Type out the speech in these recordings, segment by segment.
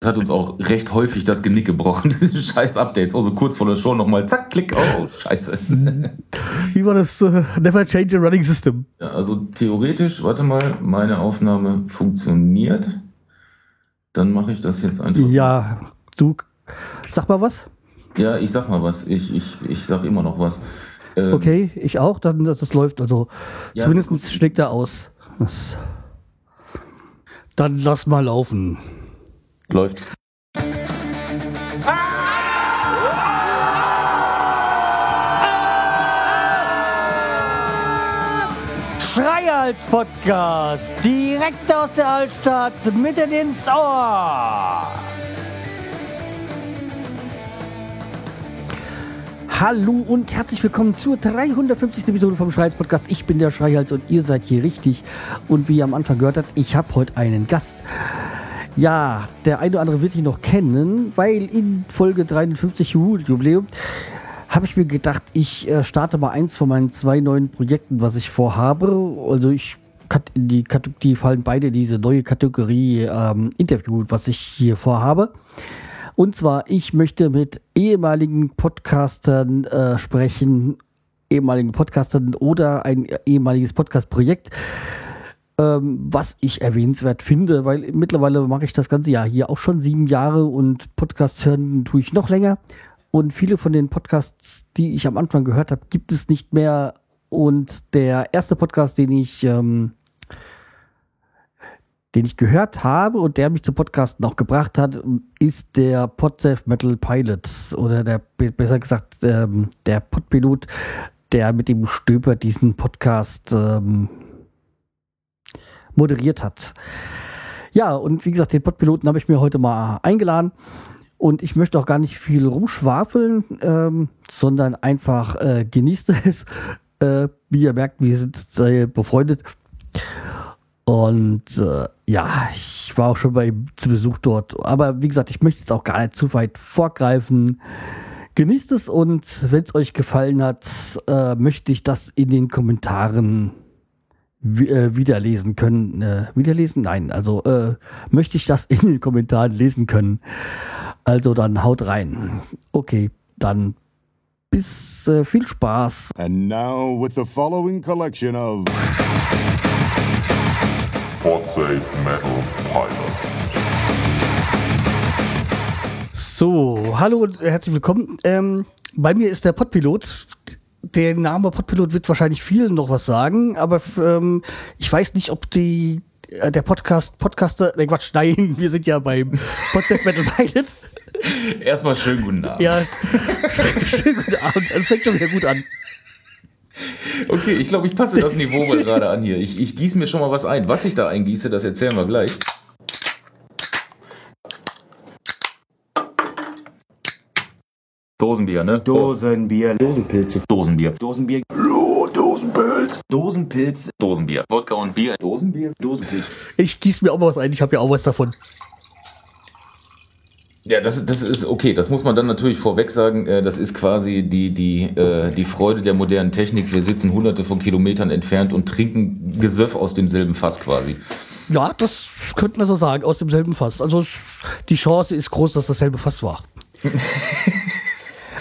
Das hat uns auch recht häufig das Genick gebrochen, diese scheiß Updates. Also kurz vor der Show nochmal, zack, klick, oh, scheiße. Wie war das? Uh, never change a running system. Ja, also theoretisch, warte mal, meine Aufnahme funktioniert. Dann mache ich das jetzt einfach. Ja, du, sag mal was. Ja, ich sag mal was. Ich, ich, ich sag immer noch was. Ähm, okay, ich auch, dann das, läuft. Also ja, zumindest schlägt er aus. Das, dann lass mal laufen. Läuft. Schreihals Podcast, direkt aus der Altstadt, mitten ins Ohr. Hallo und herzlich willkommen zur 350. Episode vom Schreihals Podcast. Ich bin der Schreihals und ihr seid hier richtig. Und wie ihr am Anfang gehört habt, ich habe heute einen Gast. Ja, der eine oder andere wird ihn noch kennen, weil in Folge 53 Jubiläum habe ich mir gedacht, ich äh, starte mal eins von meinen zwei neuen Projekten, was ich vorhabe. Also ich die, die fallen beide in diese neue Kategorie ähm, Interview, was ich hier vorhabe. Und zwar, ich möchte mit ehemaligen Podcastern äh, sprechen, ehemaligen Podcastern oder ein ehemaliges Podcast-Projekt ähm, was ich erwähnenswert finde, weil mittlerweile mache ich das ganze Jahr hier auch schon sieben Jahre und Podcasts hören tue ich noch länger. Und viele von den Podcasts, die ich am Anfang gehört habe, gibt es nicht mehr. Und der erste Podcast, den ich, ähm, den ich gehört habe und der mich zum Podcast noch gebracht hat, ist der Podsafe Metal Pilots oder der, besser gesagt, ähm, der Podpilot, der mit dem Stöber diesen Podcast ähm, moderiert hat. Ja, und wie gesagt, den Podpiloten habe ich mir heute mal eingeladen. Und ich möchte auch gar nicht viel rumschwafeln, ähm, sondern einfach äh, genießt es. Äh, wie ihr merkt, wir sind sehr befreundet. Und äh, ja, ich war auch schon bei ihm zu Besuch dort. Aber wie gesagt, ich möchte jetzt auch gar nicht zu weit vorgreifen. Genießt es und wenn es euch gefallen hat, äh, möchte ich das in den Kommentaren äh, wiederlesen können. Äh, wiederlesen? Nein, also äh, möchte ich das in den Kommentaren lesen können. Also dann haut rein. Okay, dann bis äh, viel Spaß. And now with the following collection of Safe Metal Pilot. So, hallo und herzlich willkommen. Ähm, bei mir ist der Podpilot, der Name Podpilot wird wahrscheinlich vielen noch was sagen, aber ähm, ich weiß nicht, ob die äh, der Podcast, Podcaster, ne Quatsch, nein, wir sind ja beim Podcast Metal Pilot. Erstmal schönen guten Abend. Ja, schönen, guten Abend. Es fängt schon wieder gut an. Okay, ich glaube, ich passe das Niveau mal gerade an hier. Ich, ich gieße mir schon mal was ein. Was ich da eingieße, das erzählen wir gleich. Dosenbier, ne? Dosenbier. Dosenpilze. Dosenbier. Dosenbier. Dosenpilz. Dosenpilz. Dosenbier. Wodka und Bier. Dosenbier. Dosenpilz. Ich gieße mir auch mal was ein. Ich habe ja auch was davon. Ja, das, das ist okay. Das muss man dann natürlich vorweg sagen. Äh, das ist quasi die, die, äh, die Freude der modernen Technik. Wir sitzen hunderte von Kilometern entfernt und trinken Gesöff aus demselben Fass quasi. Ja, das könnte man so sagen, aus demselben Fass. Also die Chance ist groß, dass dasselbe Fass war.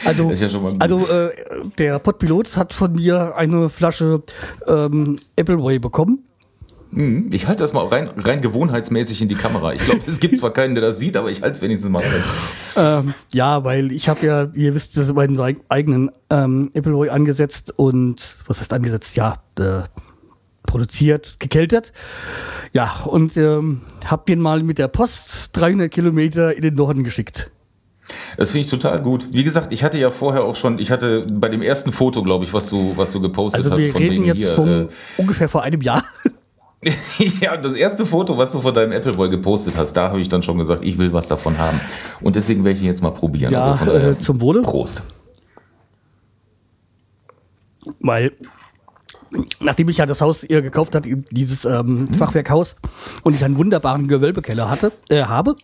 Also, ja also äh, der Podpilot hat von mir eine Flasche ähm, Appleway bekommen. Mhm. Ich halte das mal rein, rein gewohnheitsmäßig in die Kamera. Ich glaube, es gibt zwar keinen, der das sieht, aber ich halte es wenigstens mal rein. Ähm, ja, weil ich habe ja, ihr wisst, das meinen eigenen ähm, Appleboy angesetzt und was heißt angesetzt? Ja, äh, produziert, gekeltert. Ja, und ähm, habe den mal mit der Post 300 Kilometer in den Norden geschickt. Das finde ich total gut. Wie gesagt, ich hatte ja vorher auch schon, ich hatte bei dem ersten Foto, glaube ich, was du, was du gepostet also hast. Wir reden jetzt hier, von äh, ungefähr vor einem Jahr. ja, das erste Foto, was du von deinem Apple Boy gepostet hast, da habe ich dann schon gesagt, ich will was davon haben. Und deswegen werde ich ihn jetzt mal probieren. Ja, also äh, zum Wohle. Prost. Weil nachdem ich ja das Haus ihr gekauft hat, dieses ähm, Fachwerkhaus, und ich einen wunderbaren Gewölbekeller hatte, äh, habe,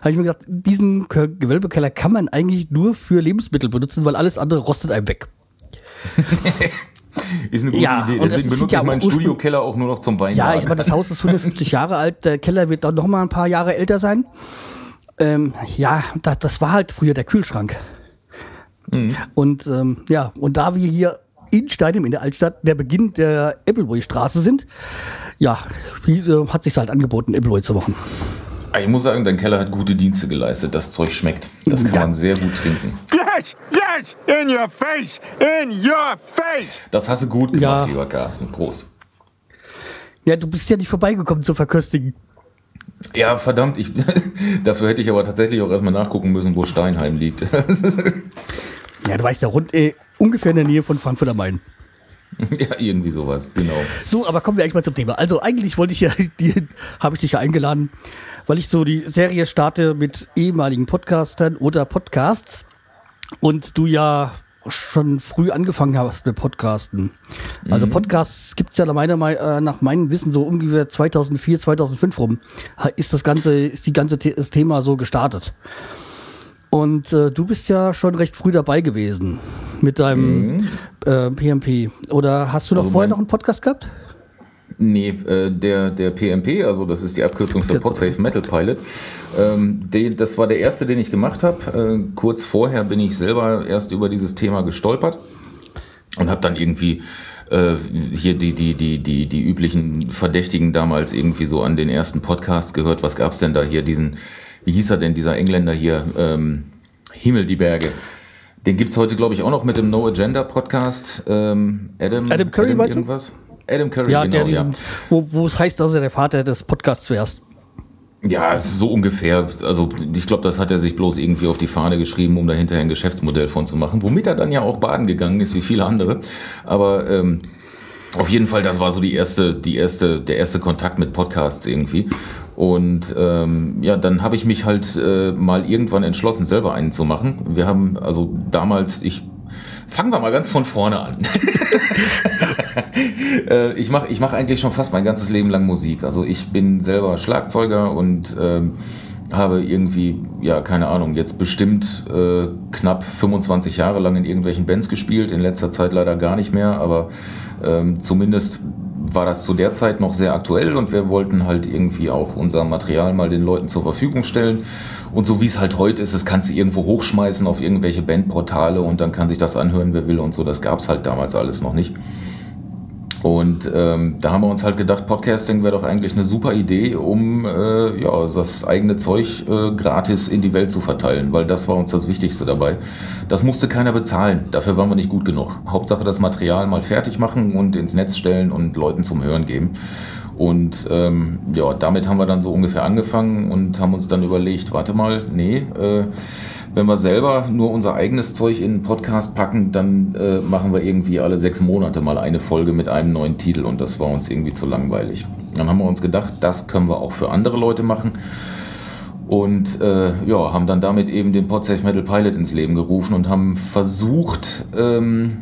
habe ich mir gesagt, diesen Gewölbekeller kann man eigentlich nur für Lebensmittel benutzen, weil alles andere rostet einem weg. Ist eine gute ja, Idee. Deswegen benutze ich meinen Studiokeller auch nur noch zum Wein. Ja, ich meine, das Haus ist 150 Jahre alt, der Keller wird dann noch mal ein paar Jahre älter sein. ähm, ja, das, das war halt früher der Kühlschrank. Mhm. Und ähm, ja, und da wir hier in Steinem in der Altstadt der Beginn der Appleboy-Straße sind, ja, äh, hat sich halt angeboten, Appleboy zu machen. Ich muss sagen, dein Keller hat gute Dienste geleistet. Das Zeug schmeckt. Das kann man sehr gut trinken. Yes, yes, in your face, in your face. Das hast du gut gemacht, ja. lieber Carsten. Prost. Ja, du bist ja nicht vorbeigekommen zu verköstigen. Ja, verdammt, ich, dafür hätte ich aber tatsächlich auch erstmal nachgucken müssen, wo Steinheim liegt. ja, du weißt ja rund äh, ungefähr in der Nähe von Frankfurt am Main. Ja, irgendwie sowas, genau. So, aber kommen wir eigentlich mal zum Thema. Also eigentlich wollte ich ja, habe ich dich ja eingeladen, weil ich so die Serie starte mit ehemaligen Podcastern oder Podcasts und du ja schon früh angefangen hast mit Podcasten. Also mhm. Podcasts gibt es ja meiner, äh, nach meinem Wissen so ungefähr 2004, 2005 rum. Ist das ganze, ist die ganze das Thema so gestartet. Und äh, du bist ja schon recht früh dabei gewesen mit deinem mhm. äh, PMP. Oder hast du noch also vorher noch einen Podcast gehabt? Nee, äh, der, der PMP, also das ist die Abkürzung für Podsafe Metal Pilot, ähm, den, das war der erste, den ich gemacht habe. Äh, kurz vorher bin ich selber erst über dieses Thema gestolpert und habe dann irgendwie äh, hier die, die, die, die, die üblichen Verdächtigen damals irgendwie so an den ersten Podcasts gehört. Was gab's denn da hier? Diesen, wie hieß er denn, dieser Engländer hier? Ähm, Himmel, die Berge. Den gibt's heute, glaube ich, auch noch mit dem No Agenda Podcast. Ähm, Adam, Adam Curry, Adam irgendwas? Adam Curry, ja, genau, der diesen, ja. Wo, wo es heißt, dass er der Vater des Podcasts wärst. Ja, so ungefähr. Also ich glaube, das hat er sich bloß irgendwie auf die Fahne geschrieben, um da hinterher ein Geschäftsmodell von zu machen, womit er dann ja auch baden gegangen ist, wie viele andere. Aber ähm, auf jeden Fall, das war so die erste, die erste, der erste Kontakt mit Podcasts irgendwie. Und ähm, ja, dann habe ich mich halt äh, mal irgendwann entschlossen, selber einen zu machen. Wir haben also damals, ich fangen wir mal ganz von vorne an. äh, ich mache ich mach eigentlich schon fast mein ganzes Leben lang Musik. Also ich bin selber Schlagzeuger und ähm, habe irgendwie, ja, keine Ahnung, jetzt bestimmt äh, knapp 25 Jahre lang in irgendwelchen Bands gespielt, in letzter Zeit leider gar nicht mehr, aber ähm, zumindest war das zu der Zeit noch sehr aktuell und wir wollten halt irgendwie auch unser Material mal den Leuten zur Verfügung stellen. Und so wie es halt heute ist, das kannst du irgendwo hochschmeißen auf irgendwelche Bandportale und dann kann sich das anhören, wer will und so. Das gab es halt damals alles noch nicht. Und ähm, da haben wir uns halt gedacht, Podcasting wäre doch eigentlich eine super Idee, um äh, ja, das eigene Zeug äh, gratis in die Welt zu verteilen, weil das war uns das Wichtigste dabei. Das musste keiner bezahlen, dafür waren wir nicht gut genug. Hauptsache das Material mal fertig machen und ins Netz stellen und Leuten zum Hören geben. Und ähm, ja, damit haben wir dann so ungefähr angefangen und haben uns dann überlegt, warte mal, nee, äh, wenn wir selber nur unser eigenes Zeug in einen Podcast packen, dann äh, machen wir irgendwie alle sechs Monate mal eine Folge mit einem neuen Titel und das war uns irgendwie zu langweilig. Dann haben wir uns gedacht, das können wir auch für andere Leute machen. Und äh, ja, haben dann damit eben den Podsafe Metal Pilot ins Leben gerufen und haben versucht, ähm,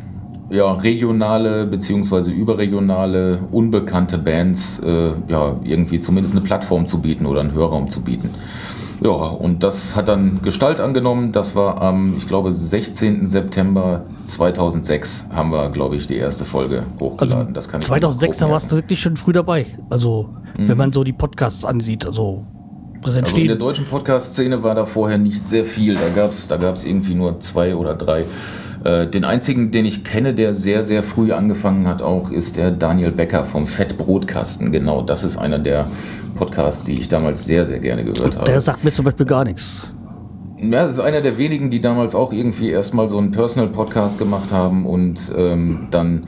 ja, regionale beziehungsweise überregionale, unbekannte Bands äh, ja, irgendwie zumindest eine Plattform zu bieten oder einen Hörraum zu bieten. Ja, und das hat dann Gestalt angenommen. Das war am, ich glaube, 16. September 2006 haben wir, glaube ich, die erste Folge hochgeladen. Also das kann 2006, da warst du wirklich schon früh dabei. Also, mhm. wenn man so die Podcasts ansieht, also das entsteht. Also in der deutschen Podcast-Szene war da vorher nicht sehr viel. Da gab es da gab's irgendwie nur zwei oder drei. Äh, den einzigen, den ich kenne, der sehr, sehr früh angefangen hat, auch ist der Daniel Becker vom Fettbrotkasten. Genau, das ist einer der Podcasts, die ich damals sehr, sehr gerne gehört habe. Der sagt mir zum Beispiel gar nichts. Ja, das ist einer der wenigen, die damals auch irgendwie erstmal so einen Personal-Podcast gemacht haben und ähm, dann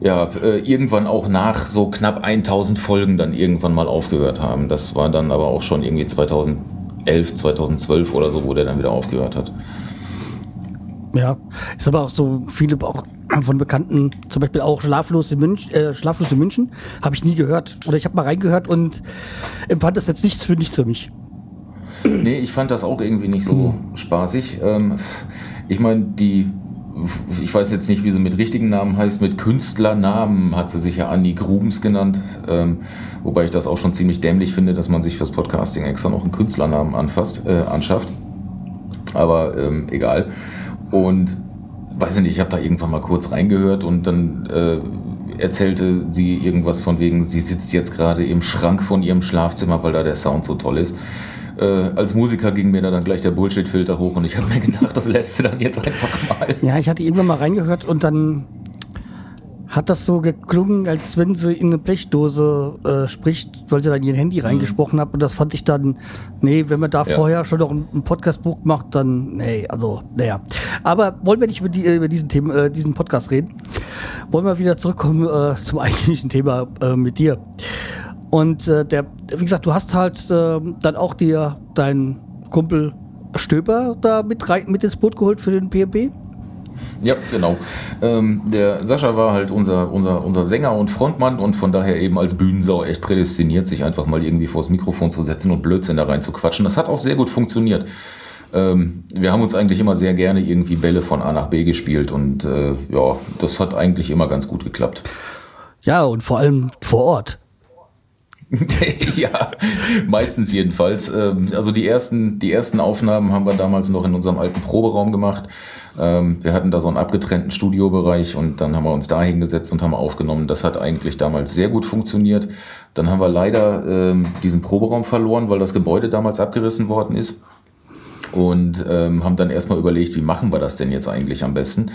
ja, äh, irgendwann auch nach so knapp 1000 Folgen dann irgendwann mal aufgehört haben. Das war dann aber auch schon irgendwie 2011, 2012 oder so, wo der dann wieder aufgehört hat. Ja, ist aber auch so viele auch von Bekannten, zum Beispiel auch Schlaflos in München, äh, Schlaflos in München, habe ich nie gehört. Oder ich habe mal reingehört und empfand das jetzt nichts für nichts für mich. Nee, ich fand das auch irgendwie nicht so hm. spaßig. Ähm, ich meine, die, ich weiß jetzt nicht, wie sie mit richtigen Namen heißt, mit Künstlernamen hat sie sich ja Annie Grubens genannt. Ähm, wobei ich das auch schon ziemlich dämlich finde, dass man sich fürs Podcasting extra noch einen Künstlernamen anfasst, äh, anschafft. Aber ähm, egal. Und weiß ich nicht, ich habe da irgendwann mal kurz reingehört und dann äh, erzählte sie irgendwas von wegen, sie sitzt jetzt gerade im Schrank von ihrem Schlafzimmer, weil da der Sound so toll ist. äh, als Musiker ging mir da dann gleich der Bullshit-Filter hoch und ich habe mir gedacht, das lässt du dann jetzt einfach mal. Ja, ich hatte irgendwann mal reingehört und dann hat das so geklungen, als wenn sie in eine Blechdose äh, spricht, weil sie dann ihr Handy reingesprochen hat. Und das fand ich dann, nee, wenn man da Ja. vorher schon noch ein, ein Podcast-Buch macht, dann, nee, also, naja. Aber wollen wir nicht über, die, äh, über diesen, Thema, äh, diesen Podcast reden? Wollen wir wieder zurückkommen äh, zum eigentlichen Thema äh, mit dir. Und äh, der, wie gesagt, du hast halt äh, dann auch dir deinen Kumpel Stöber da mit, rein, mit ins Boot geholt für den PMP. Ja, genau. Ähm, der Sascha war halt unser, unser, unser Sänger und Frontmann und von daher eben als Bühnensau echt prädestiniert, sich einfach mal irgendwie vors Mikrofon zu setzen und Blödsinn da rein zu quatschen. Das hat auch sehr gut funktioniert. Ähm, wir haben uns eigentlich immer sehr gerne irgendwie Bälle von A nach B gespielt und äh, ja, das hat eigentlich immer ganz gut geklappt. Ja, und vor allem vor Ort. ja, meistens jedenfalls. Ähm, Also die ersten, die ersten Aufnahmen haben wir damals noch in unserem alten Proberaum gemacht. Ähm, Wir hatten da so einen abgetrennten Studiobereich und dann haben wir uns da hingesetzt und haben aufgenommen. Das hat eigentlich damals sehr gut funktioniert. Dann haben wir leider ähm, diesen Proberaum verloren, weil das Gebäude damals abgerissen worden ist. Und haben dann erstmal überlegt, wie machen wir das denn jetzt eigentlich am besten?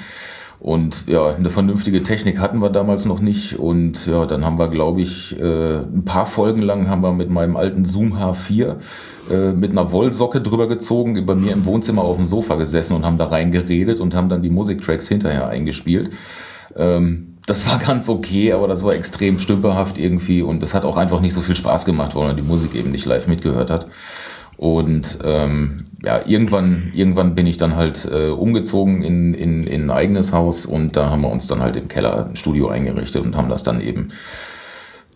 Und ja, eine vernünftige Technik hatten wir damals noch nicht. Und ja, dann haben wir, glaube ich, äh, ein paar Folgen lang haben wir mit meinem alten Zoom H4 äh, mit einer Wollsocke drüber gezogen, bei mir im Wohnzimmer auf dem Sofa gesessen und haben da reingeredet und haben dann die Musiktracks hinterher eingespielt. Ähm, das war ganz okay, aber das war extrem stümperhaft irgendwie und das hat auch einfach nicht so viel Spaß gemacht, weil man die Musik eben nicht live mitgehört hat. Und ähm, ja, irgendwann, irgendwann bin ich dann halt äh, umgezogen in, in, in ein eigenes Haus und da haben wir uns dann halt im Keller ein Studio eingerichtet und haben das dann eben,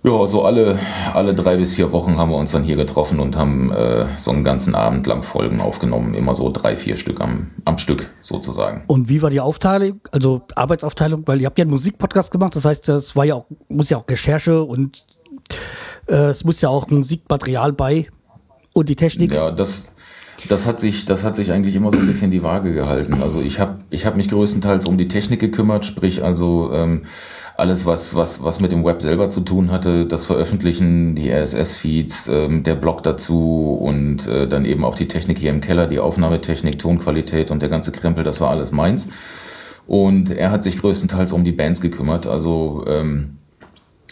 ja, so alle, alle drei bis vier Wochen haben wir uns dann hier getroffen und haben äh, so einen ganzen Abend lang Folgen aufgenommen, immer so drei, vier Stück am, am Stück sozusagen. Und wie war die Aufteilung, also Arbeitsaufteilung? Weil ihr habt ja einen Musikpodcast gemacht, das heißt, das war ja auch, muss ja auch Recherche und äh, es muss ja auch Musikmaterial bei und die Technik. Ja, das, das hat sich, das hat sich eigentlich immer so ein bisschen die Waage gehalten. Also ich habe, ich habe mich größtenteils um die Technik gekümmert, sprich also ähm, alles, was, was, was mit dem Web selber zu tun hatte, das Veröffentlichen, die RSS-Feeds, ähm, der Blog dazu und äh, dann eben auch die Technik hier im Keller, die Aufnahmetechnik, Tonqualität und der ganze Krempel, das war alles meins. Und er hat sich größtenteils um die Bands gekümmert. Also ähm,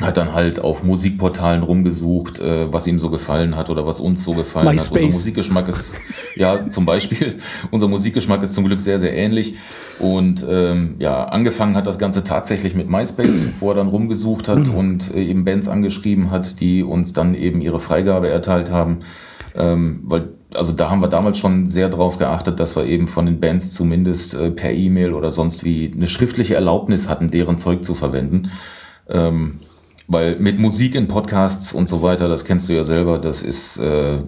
hat dann halt auf Musikportalen rumgesucht, äh, was ihm so gefallen hat oder was uns so gefallen hat. MySpace. Unser Musikgeschmack ist, ja, zum Beispiel, unser Musikgeschmack ist zum Glück sehr, sehr ähnlich. Und ähm, ja, angefangen hat das Ganze tatsächlich mit MySpace, wo er dann rumgesucht hat und äh, eben Bands angeschrieben hat, die uns dann eben ihre Freigabe erteilt haben. Ähm, weil, also da haben wir damals schon sehr drauf geachtet, dass wir eben von den Bands zumindest äh, per E-Mail oder sonst wie eine schriftliche Erlaubnis hatten, deren Zeug zu verwenden. Ähm, weil mit Musik in Podcasts und so weiter, das kennst du ja selber, das ist äh,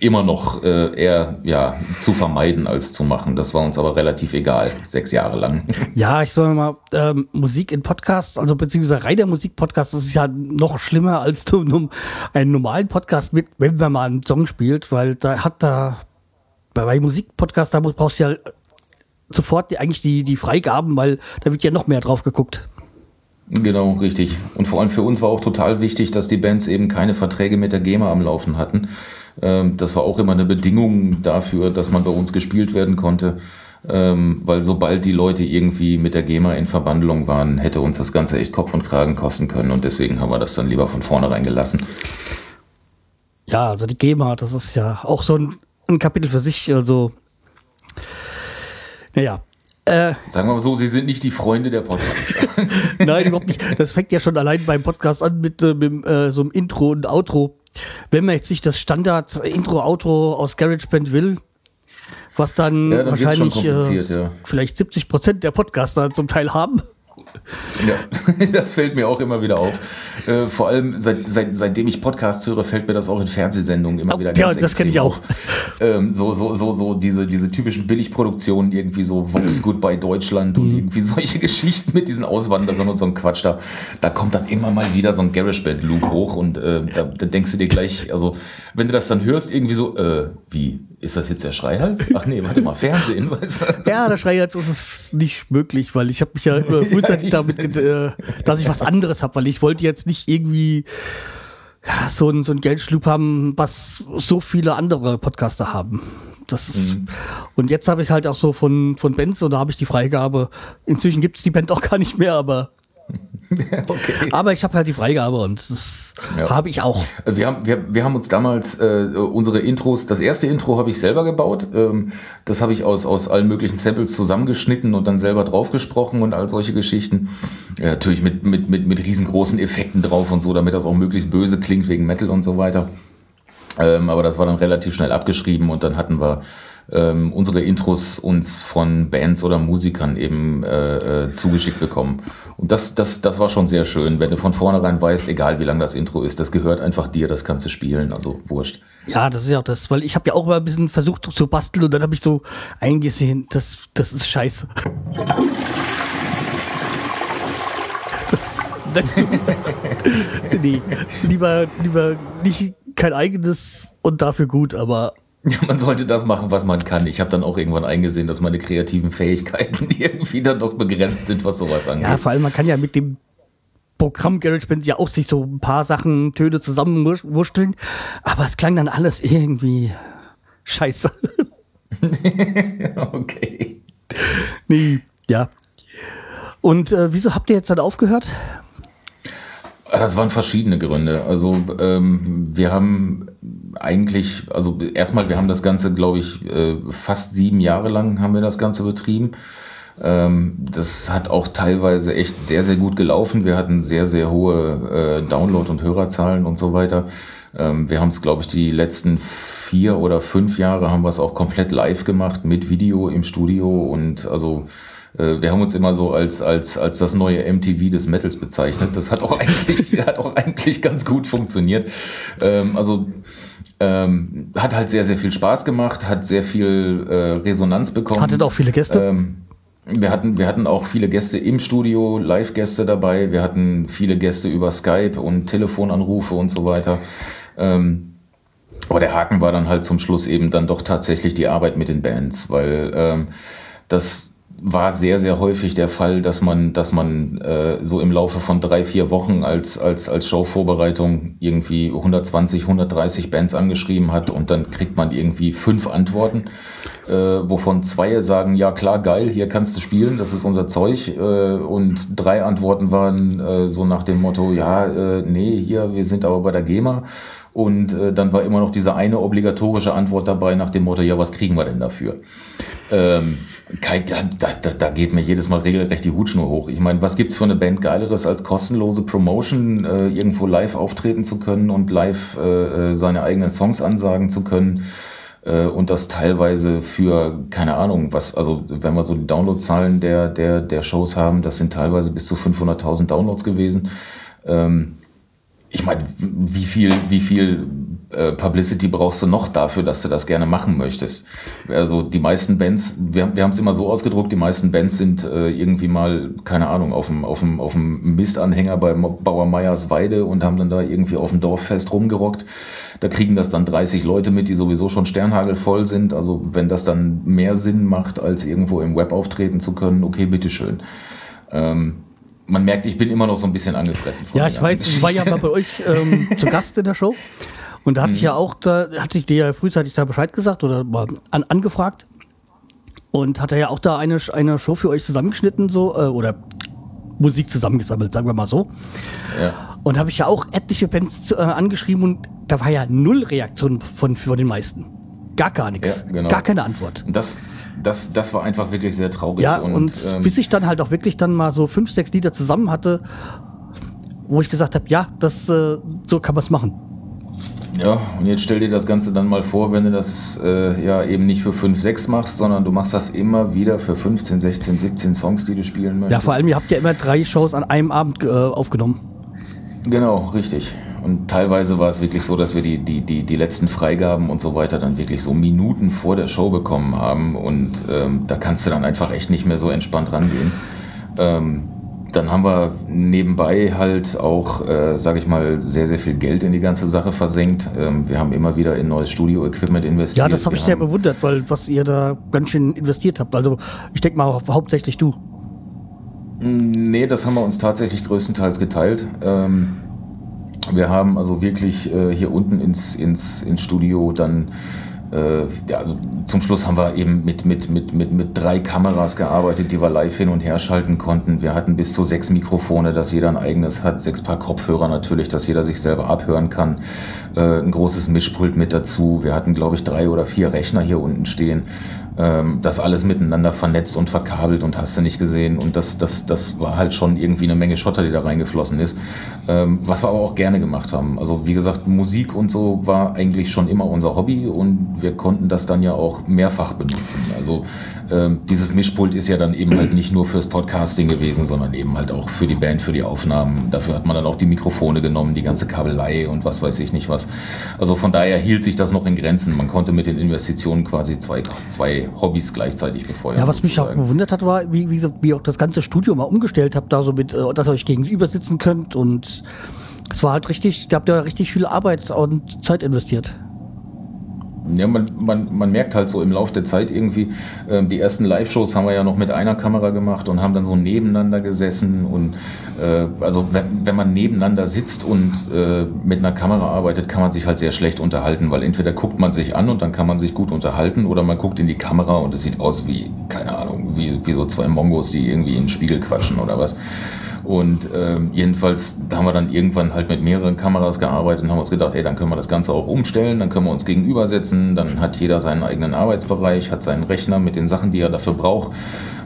immer noch äh, eher ja, zu vermeiden als zu machen. Das war uns aber relativ egal, sechs Jahre lang. Ja, ich sag mal, ähm, Musik in Podcasts, also beziehungsweise reiner Musikpodcast, das ist ja noch schlimmer als einen normalen Podcast mit, wenn man mal einen Song spielt, weil da hat da bei, bei Musikpodcast, da brauchst du ja sofort die, eigentlich die, die Freigaben, weil da wird ja noch mehr drauf geguckt. Genau, richtig. Und vor allem für uns war auch total wichtig, dass die Bands eben keine Verträge mit der GEMA am Laufen hatten. Ähm, das war auch immer eine Bedingung dafür, dass man bei uns gespielt werden konnte. Ähm, weil sobald die Leute irgendwie mit der GEMA in Verbandlung waren, hätte uns das Ganze echt Kopf und Kragen kosten können. Und deswegen haben wir das dann lieber von vornherein gelassen. Ja, also die GEMA, das ist ja auch so ein, ein Kapitel für sich, also naja. Äh, Sagen wir mal so, sie sind nicht die Freunde der Podcasts. Nein, überhaupt nicht. Das fängt ja schon allein beim Podcast an mit, äh, mit äh, so einem Intro und Outro. Wenn man jetzt nicht das Standard-Intro-Outro aus GarageBand will, was dann, Ja, dann wahrscheinlich äh, ja. vielleicht 70 Prozent der Podcaster zum Teil haben. Ja, das fällt mir auch immer wieder auf. Äh, vor allem seit, seit, seitdem ich Podcasts höre, fällt mir das auch in Fernsehsendungen immer Oh, wieder ja, ganz das kenn ich auch. Ähm, so, so, so, so diese, diese typischen Billigproduktionen, irgendwie so Vox Goodbye Deutschland Mhm. und irgendwie solche Geschichten mit diesen Auswanderern und so ein Quatsch da. Da kommt dann immer mal wieder so ein GarageBand-Loop hoch und äh, da, da denkst du dir gleich, also wenn du das dann hörst, irgendwie so, äh, wie, ist das jetzt der Schreihals? Ach nee, warte mal, Fernsehen, weißt du? Ja, der Schrei jetzt ist es nicht möglich, weil ich habe mich ja immer frühzeitig damit, ge- äh, dass ich was anderes habe, weil ich wollte jetzt nicht irgendwie ja, so ein, so ein Geldschlub haben, was so viele andere Podcaster haben. Das ist, mhm. und jetzt habe ich halt auch so von, von Bands und da habe ich die Freigabe. Inzwischen gibt es die Band auch gar nicht mehr, aber okay. Aber ich habe halt die Freigabe und das ja. habe ich auch. Wir haben, wir, wir haben uns damals äh, unsere Intros, das erste Intro habe ich selber gebaut. Ähm, das habe ich aus, aus allen möglichen Samples zusammengeschnitten und dann selber draufgesprochen und all solche Geschichten. Ja, natürlich mit, mit, mit, mit riesengroßen Effekten drauf und so, damit das auch möglichst böse klingt wegen Metal und so weiter. Ähm, aber das war dann relativ schnell abgeschrieben und dann hatten wir ähm, unsere Intros uns von Bands oder Musikern eben äh, äh, zugeschickt bekommen. Und das, das, das war schon sehr schön, wenn du von vornherein weißt, egal wie lang das Intro ist, das gehört einfach dir, das kannst du spielen, also wurscht. Ja, das ist ja auch das, weil ich habe ja auch mal ein bisschen versucht zu basteln und dann habe ich so eingesehen, das, das ist scheiße. Das, das nee, lieber, lieber nicht kein eigenes und dafür gut, aber man sollte das machen, was man kann. Ich habe dann auch irgendwann eingesehen, dass meine kreativen Fähigkeiten irgendwie dann doch begrenzt sind, was sowas angeht. Ja, vor allem, man kann ja mit dem Programm GarageBand ja auch sich so ein paar Sachen, Töne zusammenwurschteln, aber es klang dann alles irgendwie scheiße. okay. Nee, ja. Und äh, wieso habt ihr jetzt dann aufgehört? Das waren verschiedene Gründe. Also ähm, wir haben eigentlich, also erstmal, wir haben das Ganze, glaube ich, äh, fast sieben Jahre lang haben wir das Ganze betrieben. Ähm, das hat auch teilweise echt sehr, sehr gut gelaufen. Wir hatten sehr, sehr hohe äh, Download- und Hörerzahlen und so weiter. Ähm, wir haben es, glaube ich, die letzten vier oder fünf Jahre haben wir es auch komplett live gemacht mit Video im Studio und also wir haben uns immer so als, als, als das neue MTV des Metals bezeichnet. Das hat auch eigentlich, hat auch eigentlich ganz gut funktioniert. Ähm, also ähm, hat halt sehr, sehr viel Spaß gemacht, hat sehr viel äh, Resonanz bekommen. Hattet auch viele Gäste? Ähm, wir hatten, wir hatten auch viele Gäste im Studio, Live-Gäste dabei. Wir hatten viele Gäste über Skype und Telefonanrufe und so weiter. Ähm, aber der Haken war dann halt zum Schluss eben dann doch tatsächlich die Arbeit mit den Bands, weil ähm, das war sehr, sehr häufig der Fall, dass man, dass man äh, so im Laufe von drei, vier Wochen als, als, als Showvorbereitung irgendwie 120, 130 Bands angeschrieben hat und dann kriegt man irgendwie fünf Antworten, äh, wovon zwei sagen, ja klar, geil, hier kannst du spielen, das ist unser Zeug. Äh, und drei Antworten waren äh, so nach dem Motto, ja, äh, nee, hier, wir sind aber bei der GEMA. Und äh, dann war immer noch diese eine obligatorische Antwort dabei nach dem Motto, ja, was kriegen wir denn dafür? Ähm, da, da, da, geht mir jedes Mal regelrecht die Hutschnur hoch. Ich meine, was gibt's für eine Band Geileres als kostenlose Promotion, äh, irgendwo live auftreten zu können und live äh, äh, seine eigenen Songs ansagen zu können? Äh, und das teilweise für, keine Ahnung, was, also wenn wir so die Downloadzahlen der, der, der Shows haben, das sind teilweise bis zu 500.000 Downloads gewesen. Ähm, ich meine, wie viel, wie viel äh, Publicity brauchst du noch dafür, dass du das gerne machen möchtest? Also die meisten Bands, wir, wir haben es immer so ausgedruckt, die meisten Bands sind äh, irgendwie mal, keine Ahnung, auf dem, auf dem, auf dem Mistanhänger bei Bauer Meyers Weide und haben dann da irgendwie auf dem Dorffest rumgerockt. Da kriegen das dann 30 Leute mit, die sowieso schon sternhagelvoll sind. Also wenn das dann mehr Sinn macht, als irgendwo im Web auftreten zu können, okay, bitteschön. Ähm, man merkt, ich bin immer noch so ein bisschen angefressen. ja, ich weiß, ich war ja mal bei euch ähm, zu Gast in der Show. Und da hatte mhm. ich ja auch, da hatte ich dir ja frühzeitig da Bescheid gesagt oder mal an, angefragt. Und hatte ja auch da eine, eine Show für euch zusammengeschnitten, so, äh, oder Musik zusammengesammelt, sagen wir mal so. Ja. Und habe ich ja auch etliche Bands äh, angeschrieben und da war ja null Reaktion von, von den meisten. Gar gar nichts. Ja, genau. Gar keine Antwort. Und das, das, das war einfach wirklich sehr traurig. Ja, und, und ähm, bis ich dann halt auch wirklich dann mal so fünf, sechs Lieder zusammen hatte, wo ich gesagt habe, ja, das, äh, so kann man es machen. Ja, und jetzt stell dir das Ganze dann mal vor, wenn du das äh, ja eben nicht für 5, 6 machst, sondern du machst das immer wieder für 15, 16, 17 Songs, die du spielen möchtest. Ja, vor allem, ihr habt ja immer drei Shows an einem Abend äh, aufgenommen. Genau, richtig. Und teilweise war es wirklich so, dass wir die, die, die, die letzten Freigaben und so weiter dann wirklich so Minuten vor der Show bekommen haben. Und ähm, da kannst du dann einfach echt nicht mehr so entspannt rangehen. Ähm, dann haben wir nebenbei halt auch, äh, sage ich mal, sehr, sehr viel Geld in die ganze Sache versenkt. Ähm, wir haben immer wieder in neues Studio-Equipment investiert. Ja, das habe ich sehr bewundert, weil was ihr da ganz schön investiert habt. Also ich denke mal hauptsächlich du. Nee, das haben wir uns tatsächlich größtenteils geteilt. Ähm, Wir haben also wirklich äh, hier unten ins, ins, ins Studio dann äh, ja, also zum Schluss haben wir eben mit, mit, mit, mit, mit drei Kameras gearbeitet, die wir live hin und her schalten konnten. Wir hatten bis zu sechs Mikrofone, dass jeder ein eigenes hat, sechs Paar Kopfhörer natürlich, dass jeder sich selber abhören kann. Äh, ein großes Mischpult mit dazu. Wir hatten, glaube ich, drei oder vier Rechner hier unten stehen ähm, das alles miteinander vernetzt und verkabelt und hast du nicht gesehen. Und das, das, das war halt schon irgendwie eine Menge Schotter, die da reingeflossen ist. Ähm, was wir aber auch gerne gemacht haben. Also wie gesagt, Musik und so war eigentlich schon immer unser Hobby und wir konnten das dann ja auch mehrfach benutzen. Also ähm, dieses Mischpult ist ja dann eben halt nicht nur fürs Podcasting gewesen, sondern eben halt auch für die Band, für die Aufnahmen. Dafür hat man dann auch die Mikrofone genommen, die ganze Kabelei und was weiß ich nicht was. Also von daher hielt sich das noch in Grenzen. Man konnte mit den Investitionen quasi zwei, zwei Hobbys gleichzeitig befeuern. Ja, was mich auch gewundert hat, war, wie, wie, wie auch das ganze Studio mal umgestellt habt, da so mit, äh, dass ihr euch gegenüber sitzen könnt und es war halt richtig, da habt ihr richtig viel Arbeit und Zeit investiert. Ja, man, man, man merkt halt so im Laufe der Zeit irgendwie, äh, die ersten Live-Shows haben wir ja noch mit einer Kamera gemacht und haben dann so nebeneinander gesessen und äh, also wenn, wenn man nebeneinander sitzt und äh, mit einer Kamera arbeitet, kann man sich halt sehr schlecht unterhalten, weil entweder guckt man sich an und dann kann man sich gut unterhalten oder man guckt in die Kamera und es sieht aus wie, keine Ahnung, wie, wie so zwei Mongos, die irgendwie in den Spiegel quatschen oder was. Und ähm, jedenfalls haben wir dann irgendwann halt mit mehreren Kameras gearbeitet und haben uns gedacht, ey, dann können wir das Ganze auch umstellen, dann können wir uns gegenübersetzen, dann hat jeder seinen eigenen Arbeitsbereich, hat seinen Rechner mit den Sachen, die er dafür braucht.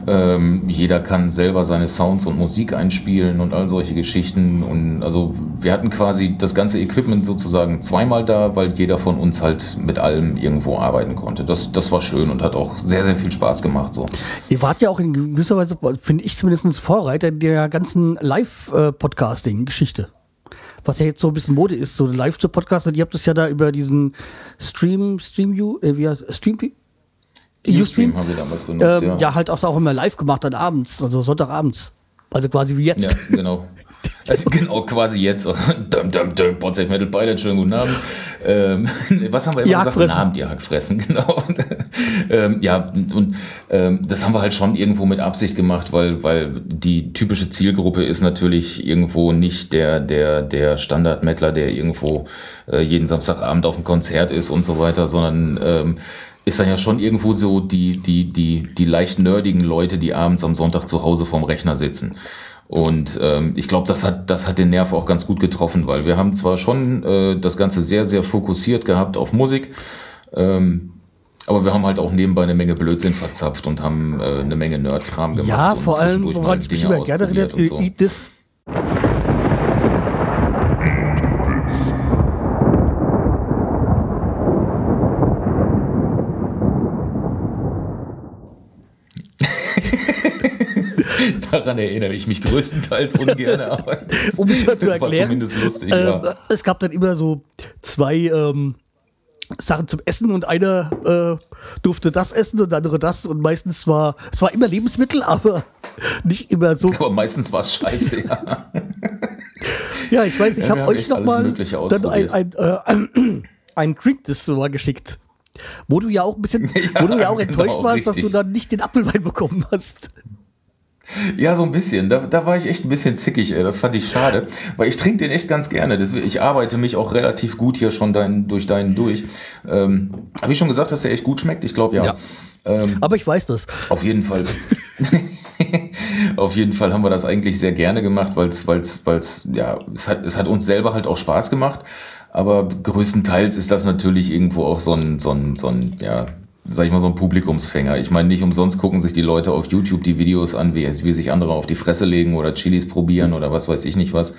Ähm, jeder kann selber seine Sounds und Musik einspielen und all solche Geschichten. Und also wir hatten quasi das ganze Equipment sozusagen zweimal da, weil jeder von uns halt mit allem irgendwo arbeiten konnte. Das, das war schön und hat auch sehr, sehr viel Spaß gemacht. So. Ihr wart ja auch in gewisser Weise, finde ich zumindest, Vorreiter der ganzen Live-Podcasting-Geschichte was ja jetzt so ein bisschen Mode ist, so live zu podcasten. Ihr habt das ja da über diesen Stream, Stream, äh, wie Stream, Ustream haben wir damals benutzt, ähm, ja. ja. halt auch, auch immer live gemacht dann abends, also Sonntagabends. Also quasi wie jetzt. Ja, genau. Also genau, quasi jetzt. dum, dum, dum, Botsech Metal Pilot, schönen guten Abend. Ähm, was haben wir immer gesagt? Guten Abend, ja, fressen, genau. ähm, ja, und ähm, das haben wir halt schon irgendwo mit Absicht gemacht, weil, weil die typische Zielgruppe ist natürlich irgendwo nicht der, der, der Standard-Mettler, der irgendwo äh, jeden Samstagabend auf dem Konzert ist und so weiter, sondern ähm, ist dann ja schon irgendwo so die, die, die, die leicht nerdigen Leute, die abends am Sonntag zu Hause vorm Rechner sitzen. Und ähm, ich glaube, das hat, das hat den Nerv auch ganz gut getroffen, weil wir haben zwar schon äh, das Ganze sehr, sehr fokussiert gehabt auf Musik, ähm, aber wir haben halt auch nebenbei eine Menge Blödsinn verzapft und haben äh, eine Menge Nerdkram gemacht. Ja, vor allem, woran ich mich immer gerne erinnert, so. das Daran erinnere ich mich größtenteils ungern, aber um es mal zu erklären, lustig, äh, ja. es gab dann immer so zwei ähm, Sachen zum Essen und einer äh, durfte das essen und der andere das und meistens war es war immer Lebensmittel, aber nicht immer so. Aber meistens war es scheiße, ja. ja, ich weiß, ich ja, habe euch noch mal dann ein, ein, äh, ein, Drink das so mal geschickt. Wo du ja auch ein bisschen, ja, wo du ja auch enttäuscht genau, warst, richtig. dass du dann nicht den Apfelwein bekommen hast. Ja, so ein bisschen. Da, da war ich echt ein bisschen zickig, ey. Das fand ich schade. Weil ich trinke den echt ganz gerne. Deswegen, ich arbeite mich auch relativ gut hier schon dein, durch deinen durch. Ähm, Habe ich schon gesagt, dass der echt gut schmeckt? Ich glaube ja. ja. Ähm, Aber ich weiß das. Auf jeden Fall. auf jeden Fall haben wir das eigentlich sehr gerne gemacht, weil es, weil es, weil es, ja, es hat, es hat uns selber halt auch Spaß gemacht. Aber größtenteils ist das natürlich irgendwo auch so ein, so ein, so ein, ja, sag ich mal, so ein Publikumsfänger. Ich meine, nicht umsonst gucken sich die Leute auf YouTube die Videos an, wie, wie sich andere auf die Fresse legen oder Chilis probieren oder was weiß ich nicht was.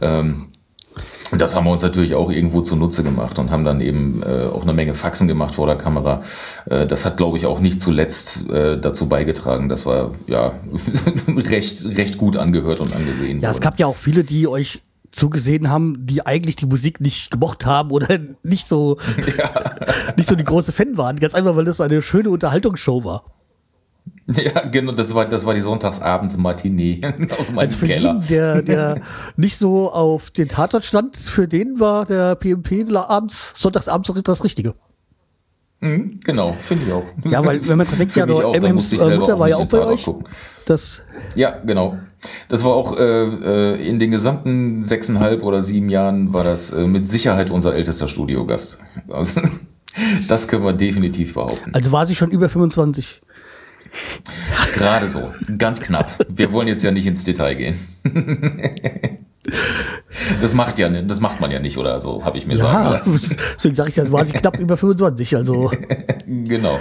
Ähm, das haben wir uns natürlich auch irgendwo zunutze gemacht und haben dann eben äh, auch eine Menge Faxen gemacht vor der Kamera. Äh, das hat, glaube ich, auch nicht zuletzt äh, dazu beigetragen, dass wir ja recht, recht gut angehört und angesehen Ja, wurde. es gab ja auch viele, die euch zugesehen haben, die eigentlich die Musik nicht gemocht haben oder nicht so, ja. nicht so die große Fan waren. Ganz einfach, weil das eine schöne Unterhaltungsshow war. Ja, genau, das war, das war die Sonntagsabends-Matinee aus meinem also für Keller. Ihn, der, der nicht so auf den Tatort stand, für den war der PMP abends, sonntagsabends das Richtige. Mhm, genau, finde ich auch. Ja, weil wenn man denkt, ja, immerhin Mutter war ja auch bei euch. Das ja, genau. Das war auch äh, äh, in den gesamten sechseinhalb oder sieben Jahren war das äh, mit Sicherheit unser ältester Studiogast. Also, das können wir definitiv behaupten. Also war sie schon über 25. Gerade so, ganz knapp. Wir wollen jetzt ja nicht ins Detail gehen. Das macht ja, das macht man ja nicht oder so, habe ich mir sagen Ja, lassen. deswegen sage ich ja, war sie knapp über 25. Also Genau.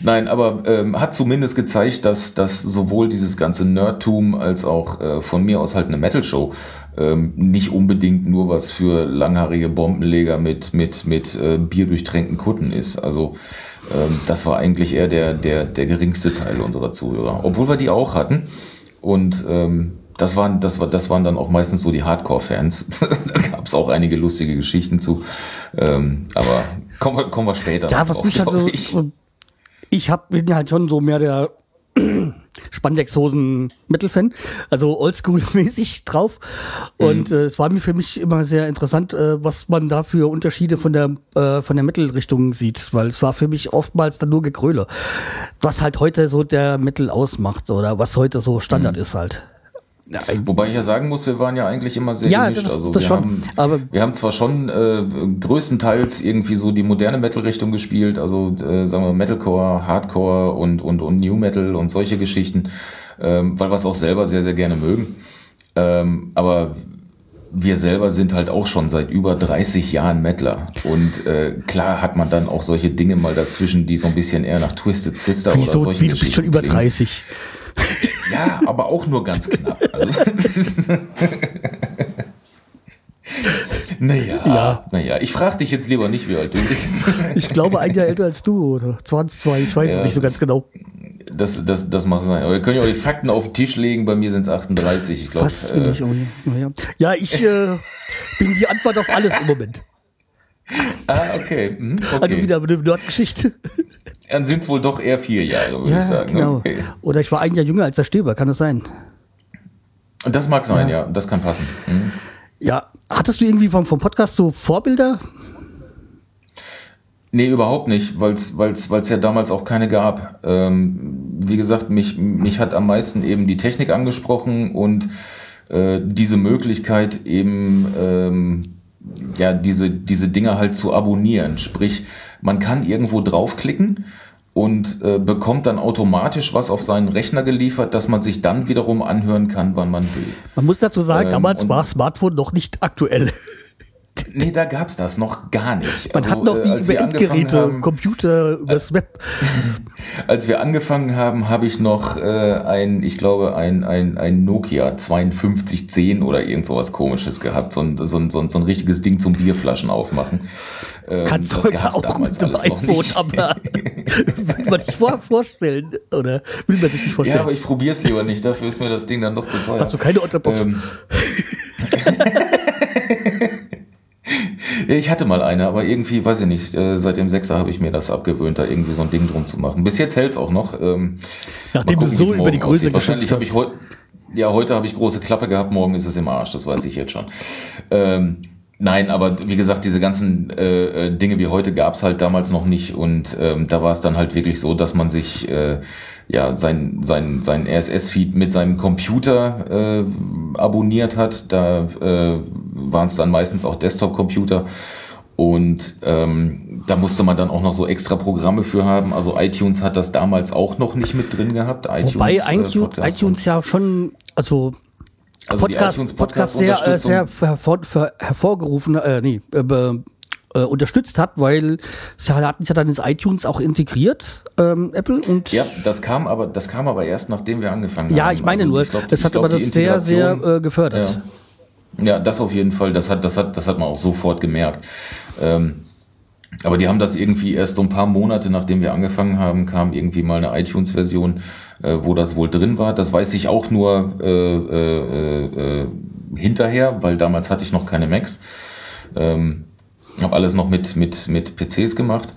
Nein, aber ähm, hat zumindest gezeigt, dass, dass sowohl dieses ganze Nerdtum als auch äh, von mir aus halt eine Metal-Show ähm, nicht unbedingt nur was für langhaarige Bombenleger mit, mit, mit äh, bierdurchtränkten Kutten ist. Also ähm, das war eigentlich eher der, der, der geringste Teil unserer Zuhörer. Obwohl wir die auch hatten. Und ähm, das waren, das, war, das waren dann auch meistens so die Hardcore-Fans. da gab es auch einige lustige Geschichten zu. Ähm, aber kommen wir, kommen wir später. Ja, was mich halt so. Ich. Hab, bin halt schon so mehr der Spandexhosen-Metal-Fan, also oldschool-mäßig drauf. Und Mhm. äh, es war mir für mich immer sehr interessant, äh, was man da für Unterschiede von der, äh, von der Metal-Richtung sieht, weil es war für mich oftmals dann nur Gegröle. Was halt heute so der Metal ausmacht oder was heute so Mhm. Standard ist halt. Wobei ich ja sagen muss, wir waren ja eigentlich immer sehr Ja, gemischt. das- also das wir schon. Haben, Aber- wir haben zwar schon äh, größtenteils irgendwie so die moderne Metal-Richtung gespielt, also äh, sagen wir Metalcore, Hardcore und, und, und New Metal und solche Geschichten, ähm, weil wir es auch selber sehr, sehr gerne mögen. Ähm, aber wir selber sind halt auch schon seit über 30 Jahren Mettler. Und äh, klar hat man dann auch solche Dinge mal dazwischen, die so ein bisschen eher nach Twisted Sister Wieso, oder solche wie, du bist schon über klingen. 30. Ja, aber auch nur ganz knapp. Also, naja, Ja. naja, ich frage dich jetzt lieber nicht, wie alt du bist. Ich glaube, ein Jahr älter als du oder 22, ich weiß es Ja, nicht so ganz genau. Das, das, das macht sein. Aber wir können ja auch die Fakten auf den Tisch legen. Bei mir sind es 38. Ich glaube, Was bin äh, ich? Oh, ja. ja, ich äh, bin die Antwort auf alles im Moment. Ah, okay. Mhm, okay. Also wieder eine Nerdgeschichte. Dann sind es wohl doch eher vier Jahre, würde ich sagen. genau. Okay. Oder ich war ein Jahr jünger als der Stöber, kann das sein? Das mag sein, ja. Das kann passen. Mhm. Ja. Hattest du irgendwie vom, vom Podcast so Vorbilder? Nee, überhaupt nicht, weil es ja damals auch keine gab. Ähm, wie gesagt, mich, mich hat am meisten eben die Technik angesprochen und äh, diese Möglichkeit eben ähm, ja diese, diese Dinge halt zu abonnieren. Sprich, man kann irgendwo draufklicken und äh, bekommt dann automatisch was auf seinen Rechner geliefert, dass man sich dann wiederum anhören kann, wann man will. Man muss dazu sagen, Ähm, damals war Smartphone noch nicht aktuell. Nee, da gab's das noch gar nicht. Man Also, hat noch äh, die über angefangen Endgeräte, Computer, übers Web. Als wir angefangen haben, habe ich noch äh, ein, ich glaube, ein, ein, ein Nokia 5210 oder irgend sowas komisches gehabt. So ein, so ein, so ein, so ein richtiges Ding zum Bierflaschen aufmachen. Ähm, Kannst du heute auch mit dem iPhone, aber will man sich vor, vorstellen, oder will man sich nicht Ja, vorstellen? aber ich probiere es lieber nicht. Dafür ist mir das Ding dann doch zu teuer. Hast du keine Otterbox? Ähm, Ja, ich hatte mal eine, aber irgendwie, weiß ich nicht, äh, seit dem Sechser habe ich mir das abgewöhnt, da irgendwie so ein Ding drum zu machen. Bis jetzt hält's auch noch. Ähm, Nachdem mal du gucken, so über die Größe habe ich heute, ja, heute habe ich große Klappe gehabt, morgen ist es im Arsch, das weiß ich jetzt schon. Ähm, nein, aber wie gesagt, diese ganzen äh, äh, Dinge wie heute gab's halt damals noch nicht und ähm, da war es dann halt wirklich so, dass man sich äh, ja sein, sein, sein RSS-Feed mit seinem Computer äh, abonniert hat. Da äh, waren es dann meistens auch Desktop-Computer. Und ähm, da musste man dann auch noch so extra Programme für haben. Also iTunes hat das damals auch noch nicht mit drin gehabt. iTunes, Wobei äh, iTunes, iTunes ja schon, also Also die Podcast, iTunes Podcast sehr, äh, sehr hervor, hervorgerufen, äh, nee, äh, äh, unterstützt hat, weil sie hatten es ja dann ins iTunes auch integriert, ähm, Apple und Ja, das kam aber, das kam aber erst nachdem wir angefangen haben. Ja, ich meine Also nur, ich glaub, das hat glaub, aber die das sehr, sehr äh, gefördert. Ja. Ja, das auf jeden Fall. Das hat, das hat, das hat man auch sofort gemerkt. Ähm, aber die haben das irgendwie erst so ein paar Monate, nachdem wir angefangen haben, kam irgendwie mal eine iTunes-Version, äh, wo das wohl drin war. Das weiß ich auch nur äh, äh, äh, hinterher, weil damals hatte ich noch keine Macs. Ähm, habe alles noch mit, mit, mit PCs gemacht.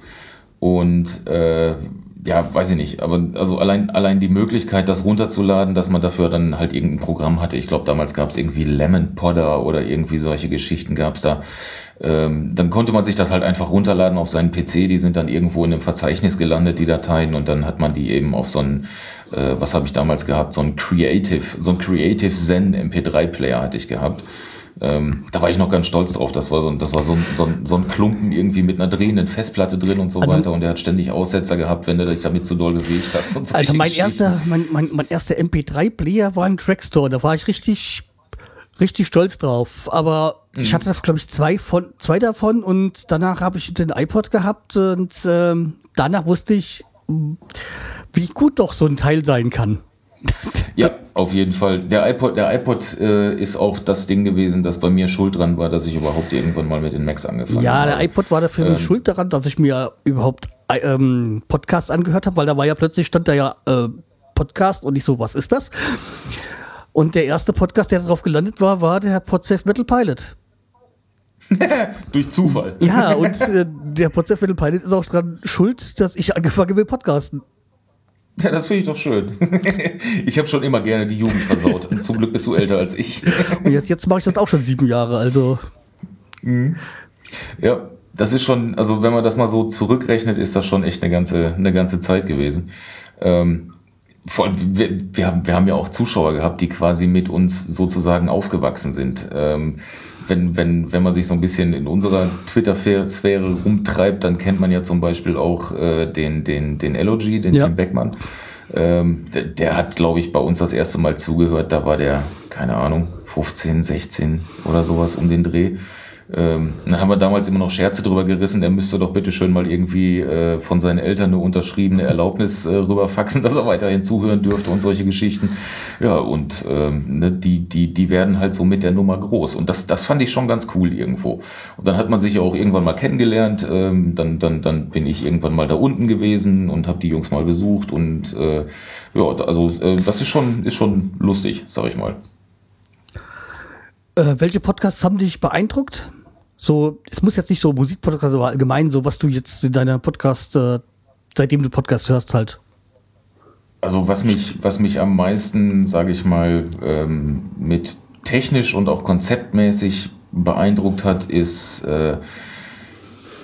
Und äh, ja, weiß ich nicht, aber also allein, allein die Möglichkeit, das runterzuladen, dass man dafür dann halt irgendein Programm hatte. Ich glaube, damals gab es irgendwie Lemon Podder oder irgendwie solche Geschichten gab es da. Ähm, dann konnte man sich das halt einfach runterladen auf seinen PC. Die sind dann irgendwo in einem Verzeichnis gelandet, die Dateien, und dann hat man die eben auf so einen, äh, was habe ich damals gehabt, so ein Creative, so ein Creative Zen MP3-Player hatte ich gehabt. Ähm, da war ich noch ganz stolz drauf. Das war so, das war so, ein, so, ein, so ein Klumpen irgendwie mit einer drehenden Festplatte drin und so also, weiter. Und der hat ständig Aussetzer gehabt, wenn du dich damit zu doll bewegt hast. So also mein erster, mein, mein, mein erster MP3-Player war im Trackstore. Da war ich richtig richtig stolz drauf. Aber mhm. ich hatte, glaube ich, zwei, von, zwei davon und danach habe ich den iPod gehabt und ähm, danach wusste ich, wie gut doch so ein Teil sein kann. Ja, auf jeden Fall. Der iPod, der iPod äh, ist auch das Ding gewesen, das bei mir schuld dran war, dass ich überhaupt irgendwann mal mit den Macs angefangen ja, habe. Ja, der iPod war dafür ähm, schuld daran, dass ich mir überhaupt äh, ähm, Podcast angehört habe, weil da war ja plötzlich stand da ja äh, Podcast und ich so, was ist das? Und der erste Podcast, der darauf gelandet war, war der Podsafe Metal Pilot. Durch Zufall. Ja, und äh, der Podsafe Metal Pilot ist auch dran schuld, dass ich angefangen habe mit Podcasten. Ja, das finde ich doch schön. ich habe schon immer gerne die Jugend versaut. Und zum Glück bist du älter als ich. Und jetzt, jetzt mache ich das auch schon sieben Jahre, also. Mhm. Ja, das ist schon, also wenn man das mal so zurückrechnet, ist das schon echt eine ganze, eine ganze Zeit gewesen. Ähm, vor allem, wir, wir, haben, wir haben ja auch Zuschauer gehabt, die quasi mit uns sozusagen aufgewachsen sind. Ähm, wenn, wenn, wenn man sich so ein bisschen in unserer Twitter-Sphäre rumtreibt, dann kennt man ja zum Beispiel auch äh, den, den, den LOG, den ja. Tim Beckmann. Ähm, der, der, hat, glaube ich, bei uns das erste Mal zugehört. Da war der, keine Ahnung, 15, 16 oder sowas um den Dreh. Ähm, dann haben wir damals immer noch Scherze drüber gerissen, er müsste doch bitte schön mal irgendwie äh, von seinen Eltern eine unterschriebene Erlaubnis äh, rüberfaxen, dass er weiterhin zuhören dürfte und solche Geschichten. Ja, und ähm, ne, die, die, die werden halt so mit der Nummer groß. Und das, das fand ich schon ganz cool irgendwo. Und dann hat man sich auch irgendwann mal kennengelernt. Ähm, dann, dann, dann bin ich irgendwann mal da unten gewesen und habe die Jungs mal besucht. Und äh, ja, also äh, das ist schon, ist schon lustig, sag ich mal. Äh, welche Podcasts haben dich beeindruckt? So, es muss jetzt nicht so Musikpodcast, aber allgemein so, was du jetzt in deiner Podcast, äh, seitdem du Podcast hörst, halt. Also was mich, was mich am meisten, sage ich mal, ähm, mit technisch und auch konzeptmäßig beeindruckt hat, ist äh,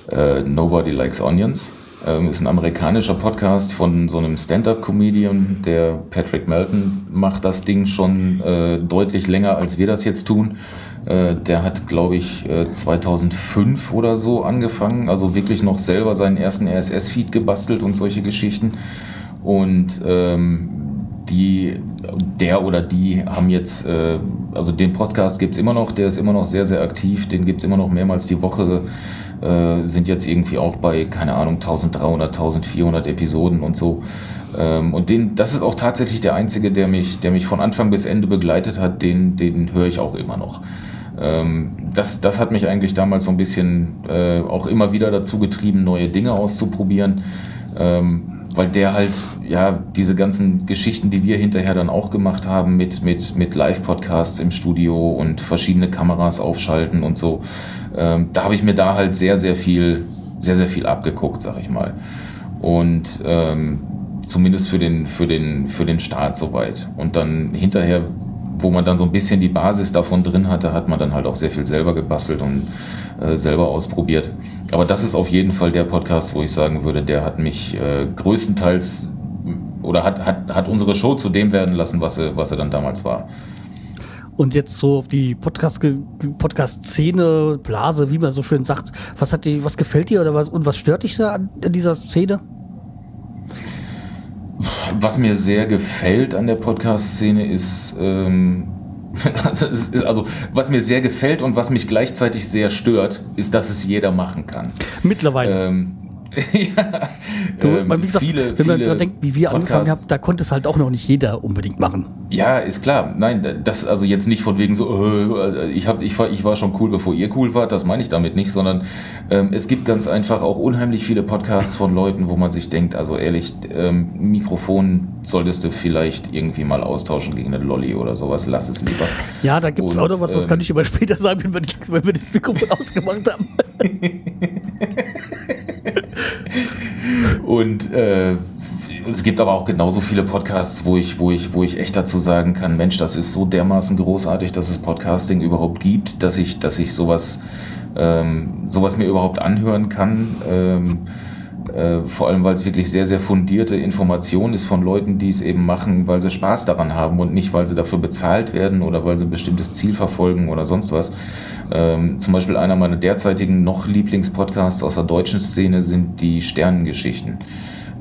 äh, Nobody Likes Onions. Ähm, ist ein amerikanischer Podcast von so einem Stand-up-Comedian, der Patrick Melton macht das Ding schon äh, deutlich länger, als wir das jetzt tun. Äh, der hat, glaube ich, 2005 äh, oder so angefangen, also wirklich noch selber seinen ersten RSS-Feed gebastelt und solche Geschichten. Und ähm, die, der oder die haben jetzt, äh, also den Podcast gibt es immer noch, der ist immer noch sehr, sehr aktiv, den gibt es immer noch mehrmals die Woche, äh, sind jetzt irgendwie auch bei, keine Ahnung, 1300, 1400 Episoden und so. Ähm, und den, das ist auch tatsächlich der einzige, der mich, der mich von Anfang bis Ende begleitet hat, den, den höre ich auch immer noch. Ähm, das, das hat mich eigentlich damals so ein bisschen äh, auch immer wieder dazu getrieben, neue Dinge auszuprobieren. Ähm, weil der halt, ja, diese ganzen Geschichten, die wir hinterher dann auch gemacht haben mit, mit, mit Live-Podcasts im Studio und verschiedene Kameras aufschalten und so, ähm, da habe ich mir da halt sehr, sehr viel, sehr, sehr viel abgeguckt, sag ich mal. Und ähm, zumindest für den, für den, für den Start soweit. Und dann hinterher wo man dann so ein bisschen die Basis davon drin hatte, hat man dann halt auch sehr viel selber gebastelt und äh, selber ausprobiert. Aber das ist auf jeden Fall der Podcast, wo ich sagen würde, der hat mich äh, größtenteils oder hat, hat, hat unsere Show zu dem werden lassen, was sie, was dann damals war. Und jetzt so auf die Podcast-Szene, Podcast Blase, wie man so schön sagt, was hat die, was gefällt dir oder was und was stört dich da an dieser Szene? Was mir sehr gefällt an der Podcast-Szene ist, ähm, also was mir sehr gefällt und was mich gleichzeitig sehr stört, ist, dass es jeder machen kann. Mittlerweile. Ähm, ja, du, ähm, wie gesagt, viele, wenn man daran denkt, wie wir Podcasts. angefangen haben, da konnte es halt auch noch nicht jeder unbedingt machen. Ja, ist klar. Nein, das also jetzt nicht von wegen so, äh, ich, hab, ich, war, ich war schon cool, bevor ihr cool wart, das meine ich damit nicht, sondern ähm, es gibt ganz einfach auch unheimlich viele Podcasts von Leuten, wo man sich denkt, also ehrlich, ähm, Mikrofon solltest du vielleicht irgendwie mal austauschen gegen eine Lolly oder sowas, lass es lieber. Ja, da gibt es auch noch was, das kann ähm, ich aber später sagen, wenn wir das, wenn wir das Mikrofon ausgemacht haben. Und äh, es gibt aber auch genauso viele Podcasts, wo ich, wo ich, wo ich echt dazu sagen kann, Mensch, das ist so dermaßen großartig, dass es Podcasting überhaupt gibt, dass ich, dass ich sowas ähm, sowas mir überhaupt anhören kann. Ähm, äh, vor allem, weil es wirklich sehr, sehr fundierte Information ist von Leuten, die es eben machen, weil sie Spaß daran haben und nicht, weil sie dafür bezahlt werden oder weil sie ein bestimmtes Ziel verfolgen oder sonst was. Ähm, zum Beispiel einer meiner derzeitigen noch Lieblingspodcasts aus der deutschen Szene sind die Sternengeschichten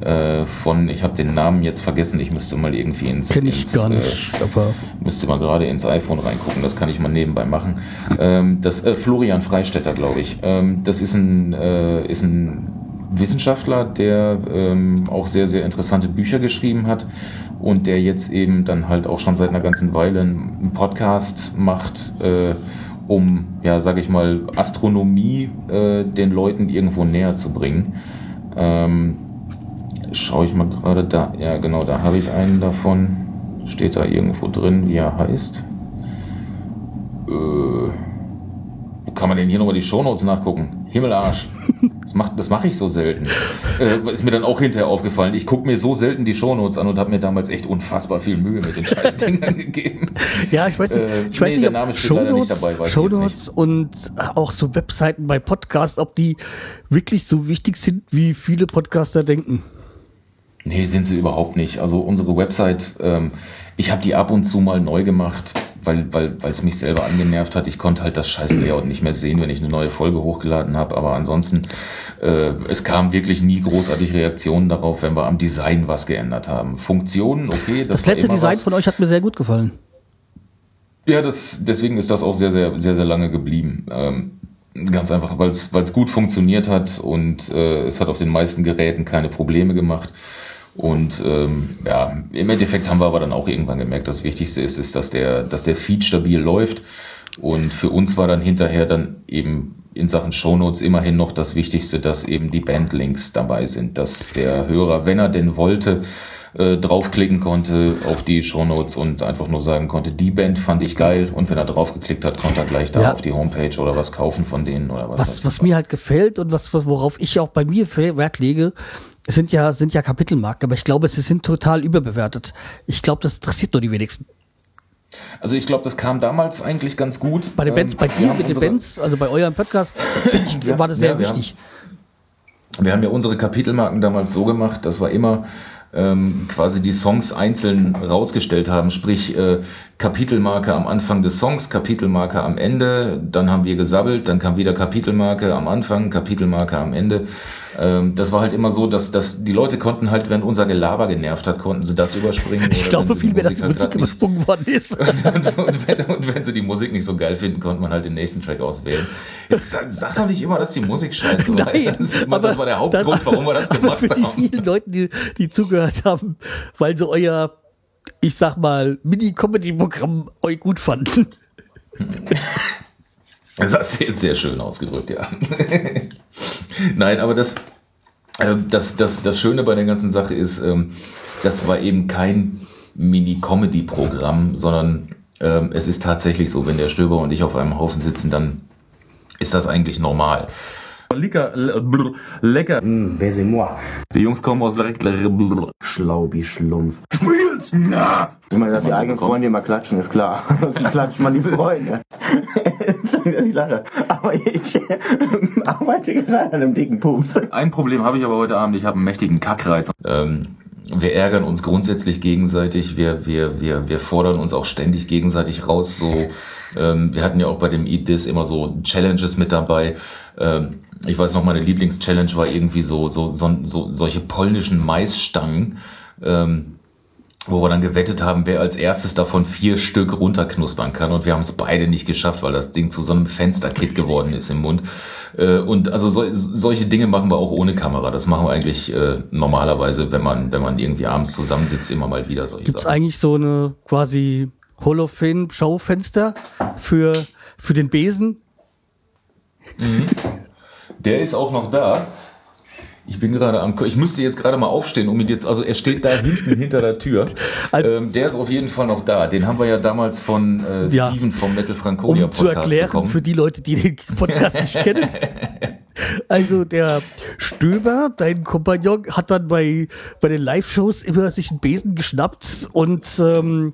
äh, von, ich habe den Namen jetzt vergessen, ich müsste mal irgendwie ins. Kenn ich ins, gar nicht, äh, aber. Müsste mal gerade ins iPhone reingucken, das kann ich mal nebenbei machen. Ähm, das äh, Florian Freistetter, glaube ich. Ähm, das ist ein, äh, ist ein Wissenschaftler, der ähm, auch sehr, sehr interessante Bücher geschrieben hat und der jetzt eben dann halt auch schon seit einer ganzen Weile einen Podcast macht, äh, um, ja, sage ich mal, Astronomie äh, den Leuten irgendwo näher zu bringen. Ähm, Schaue ich mal gerade da, ja genau, da habe ich einen davon. Steht da irgendwo drin, wie er heißt? Äh, kann man denn hier nochmal die Shownotes nachgucken? Himmelarsch. Das mache das mach ich so selten. Äh, ist mir dann auch hinterher aufgefallen. Ich gucke mir so selten die Shownotes an und habe mir damals echt unfassbar viel Mühe mit den Scheißdingern gegeben. Ja, ich weiß nicht, Äh, ich weiß nee, nicht, ob leider nicht Shownotes, dabei, Shownotes und auch so Webseiten bei Podcasts, ob die wirklich so wichtig sind, wie viele Podcaster denken. Nee, sind sie überhaupt nicht. Also unsere Website, ähm, ich habe die ab und zu mal neu gemacht, weil weil weil, es mich selber angenervt hat. Ich konnte halt das scheiß Layout nicht mehr sehen, wenn ich eine neue Folge hochgeladen habe. Aber ansonsten, äh, es kam wirklich nie großartig Reaktionen darauf, wenn wir am Design was geändert haben. Funktionen, okay. Das, war letzte Design was. von euch hat mir sehr gut gefallen. Ja, das, deswegen ist das auch sehr, sehr, sehr, sehr lange geblieben. Ähm, ganz einfach, weil es gut funktioniert hat und äh, es hat auf den meisten Geräten keine Probleme gemacht. Und ähm, ja, im Endeffekt haben wir aber dann auch irgendwann gemerkt, das Wichtigste ist, ist, dass der, dass der Feed stabil läuft. Und für uns war dann hinterher dann eben in Sachen Shownotes immerhin noch das Wichtigste, dass eben die Bandlinks dabei sind, dass der Hörer, wenn er denn wollte, äh, draufklicken konnte auf die Shownotes und einfach nur sagen konnte, die Band fand ich geil und wenn er draufgeklickt hat, konnte er gleich da Ja. auf die Homepage oder was kaufen von denen oder was. Was, was mir halt gefällt und was, was, worauf ich auch bei mir Wert lege, sind ja, sind ja Kapitelmarken, aber ich glaube, sie sind total überbewertet. Ich glaube, das interessiert nur die wenigsten. Also ich glaube, das kam damals eigentlich ganz gut. Bei den Bands, Ähm, bei dir haben mit den Bands, also bei eurem Podcast, ich, Ja, war das ja, sehr wir wichtig. Wir haben ja unsere Kapitelmarken damals so gemacht, dass wir immer ähm, quasi die Songs einzeln rausgestellt haben, sprich äh, Kapitelmarke am Anfang des Songs, Kapitelmarke am Ende, dann haben wir gesabbelt, dann kam wieder Kapitelmarke am Anfang, Kapitelmarke am Ende. Ähm, das war halt immer so, dass, dass die Leute konnten halt, wenn unser Gelaber genervt hat, konnten sie das überspringen. Ich glaube die vielmehr, dass die halt Musik übersprungen worden ist. und, und, wenn, und wenn sie die Musik nicht so geil finden, konnte man halt den nächsten Track auswählen. Jetzt sag, doch nicht immer, dass die Musik scheiße war. Nein, das, immer, das war der Hauptgrund, das- warum wir das aber gemacht für die haben. vielen Leute, die, die zugehört haben, weil sie euer, ich sag mal, Mini-Comedy-Programm euch gut fanden. Das hast du jetzt sehr schön ausgedrückt, ja. Nein, aber das, ähm, das, das, das Schöne bei der ganzen Sache ist, ähm, das war eben kein Mini-Comedy-Programm, sondern ähm, es ist tatsächlich so, wenn der Stöber und ich auf einem Haufen sitzen, dann ist das eigentlich normal. Lecker, lecker. Hm, Baisez-moi. Die Jungs kommen aus direkt. Schlaubi, Schlumpf. Spiel's! Na! Immer, dass die eigenen Freunde immer klatschen, ist klar. Sonst klatscht man die Freunde. Ich lache. Aber ich arbeite gerade an einem dicken Pups. Ein Problem habe ich aber heute Abend. Ich habe einen mächtigen Kackreiz. Ähm, wir ärgern uns grundsätzlich gegenseitig, wir, wir, wir, wir fordern uns auch ständig gegenseitig raus. So, ähm, wir hatten ja auch bei dem Eat This immer so Challenges mit dabei. Ähm, ich weiß noch, meine Lieblingschallenge war irgendwie so, so, so, so solche polnischen Maisstangen, ähm, wo wir dann gewettet haben, wer als erstes davon vier Stück runterknuspern kann. Und wir haben es beide nicht geschafft, weil das Ding zu so einem Fensterkit geworden ist im Mund. Äh, und also so, solche Dinge machen wir auch ohne Kamera. Das machen wir eigentlich äh, normalerweise, wenn man, wenn man irgendwie abends zusammensitzt, immer mal wieder solche Gibt es Sachen. eigentlich so eine quasi Hall of Fame Schaufenster für, für den Besen? Der ist auch noch da. Ich bin gerade am, ich müsste jetzt gerade mal aufstehen, um ihn jetzt, also er steht da hinten hinter der Tür. Ähm, der ist auf jeden Fall noch da. Den haben wir ja damals von äh, Ja. Steven vom Metal Franconia Um zu Podcast erklären bekommen. für die Leute, die den Podcast nicht kennen. Also der Stöber, dein Kompagnon, hat dann bei, bei den Live-Shows immer sich einen Besen geschnappt und ähm,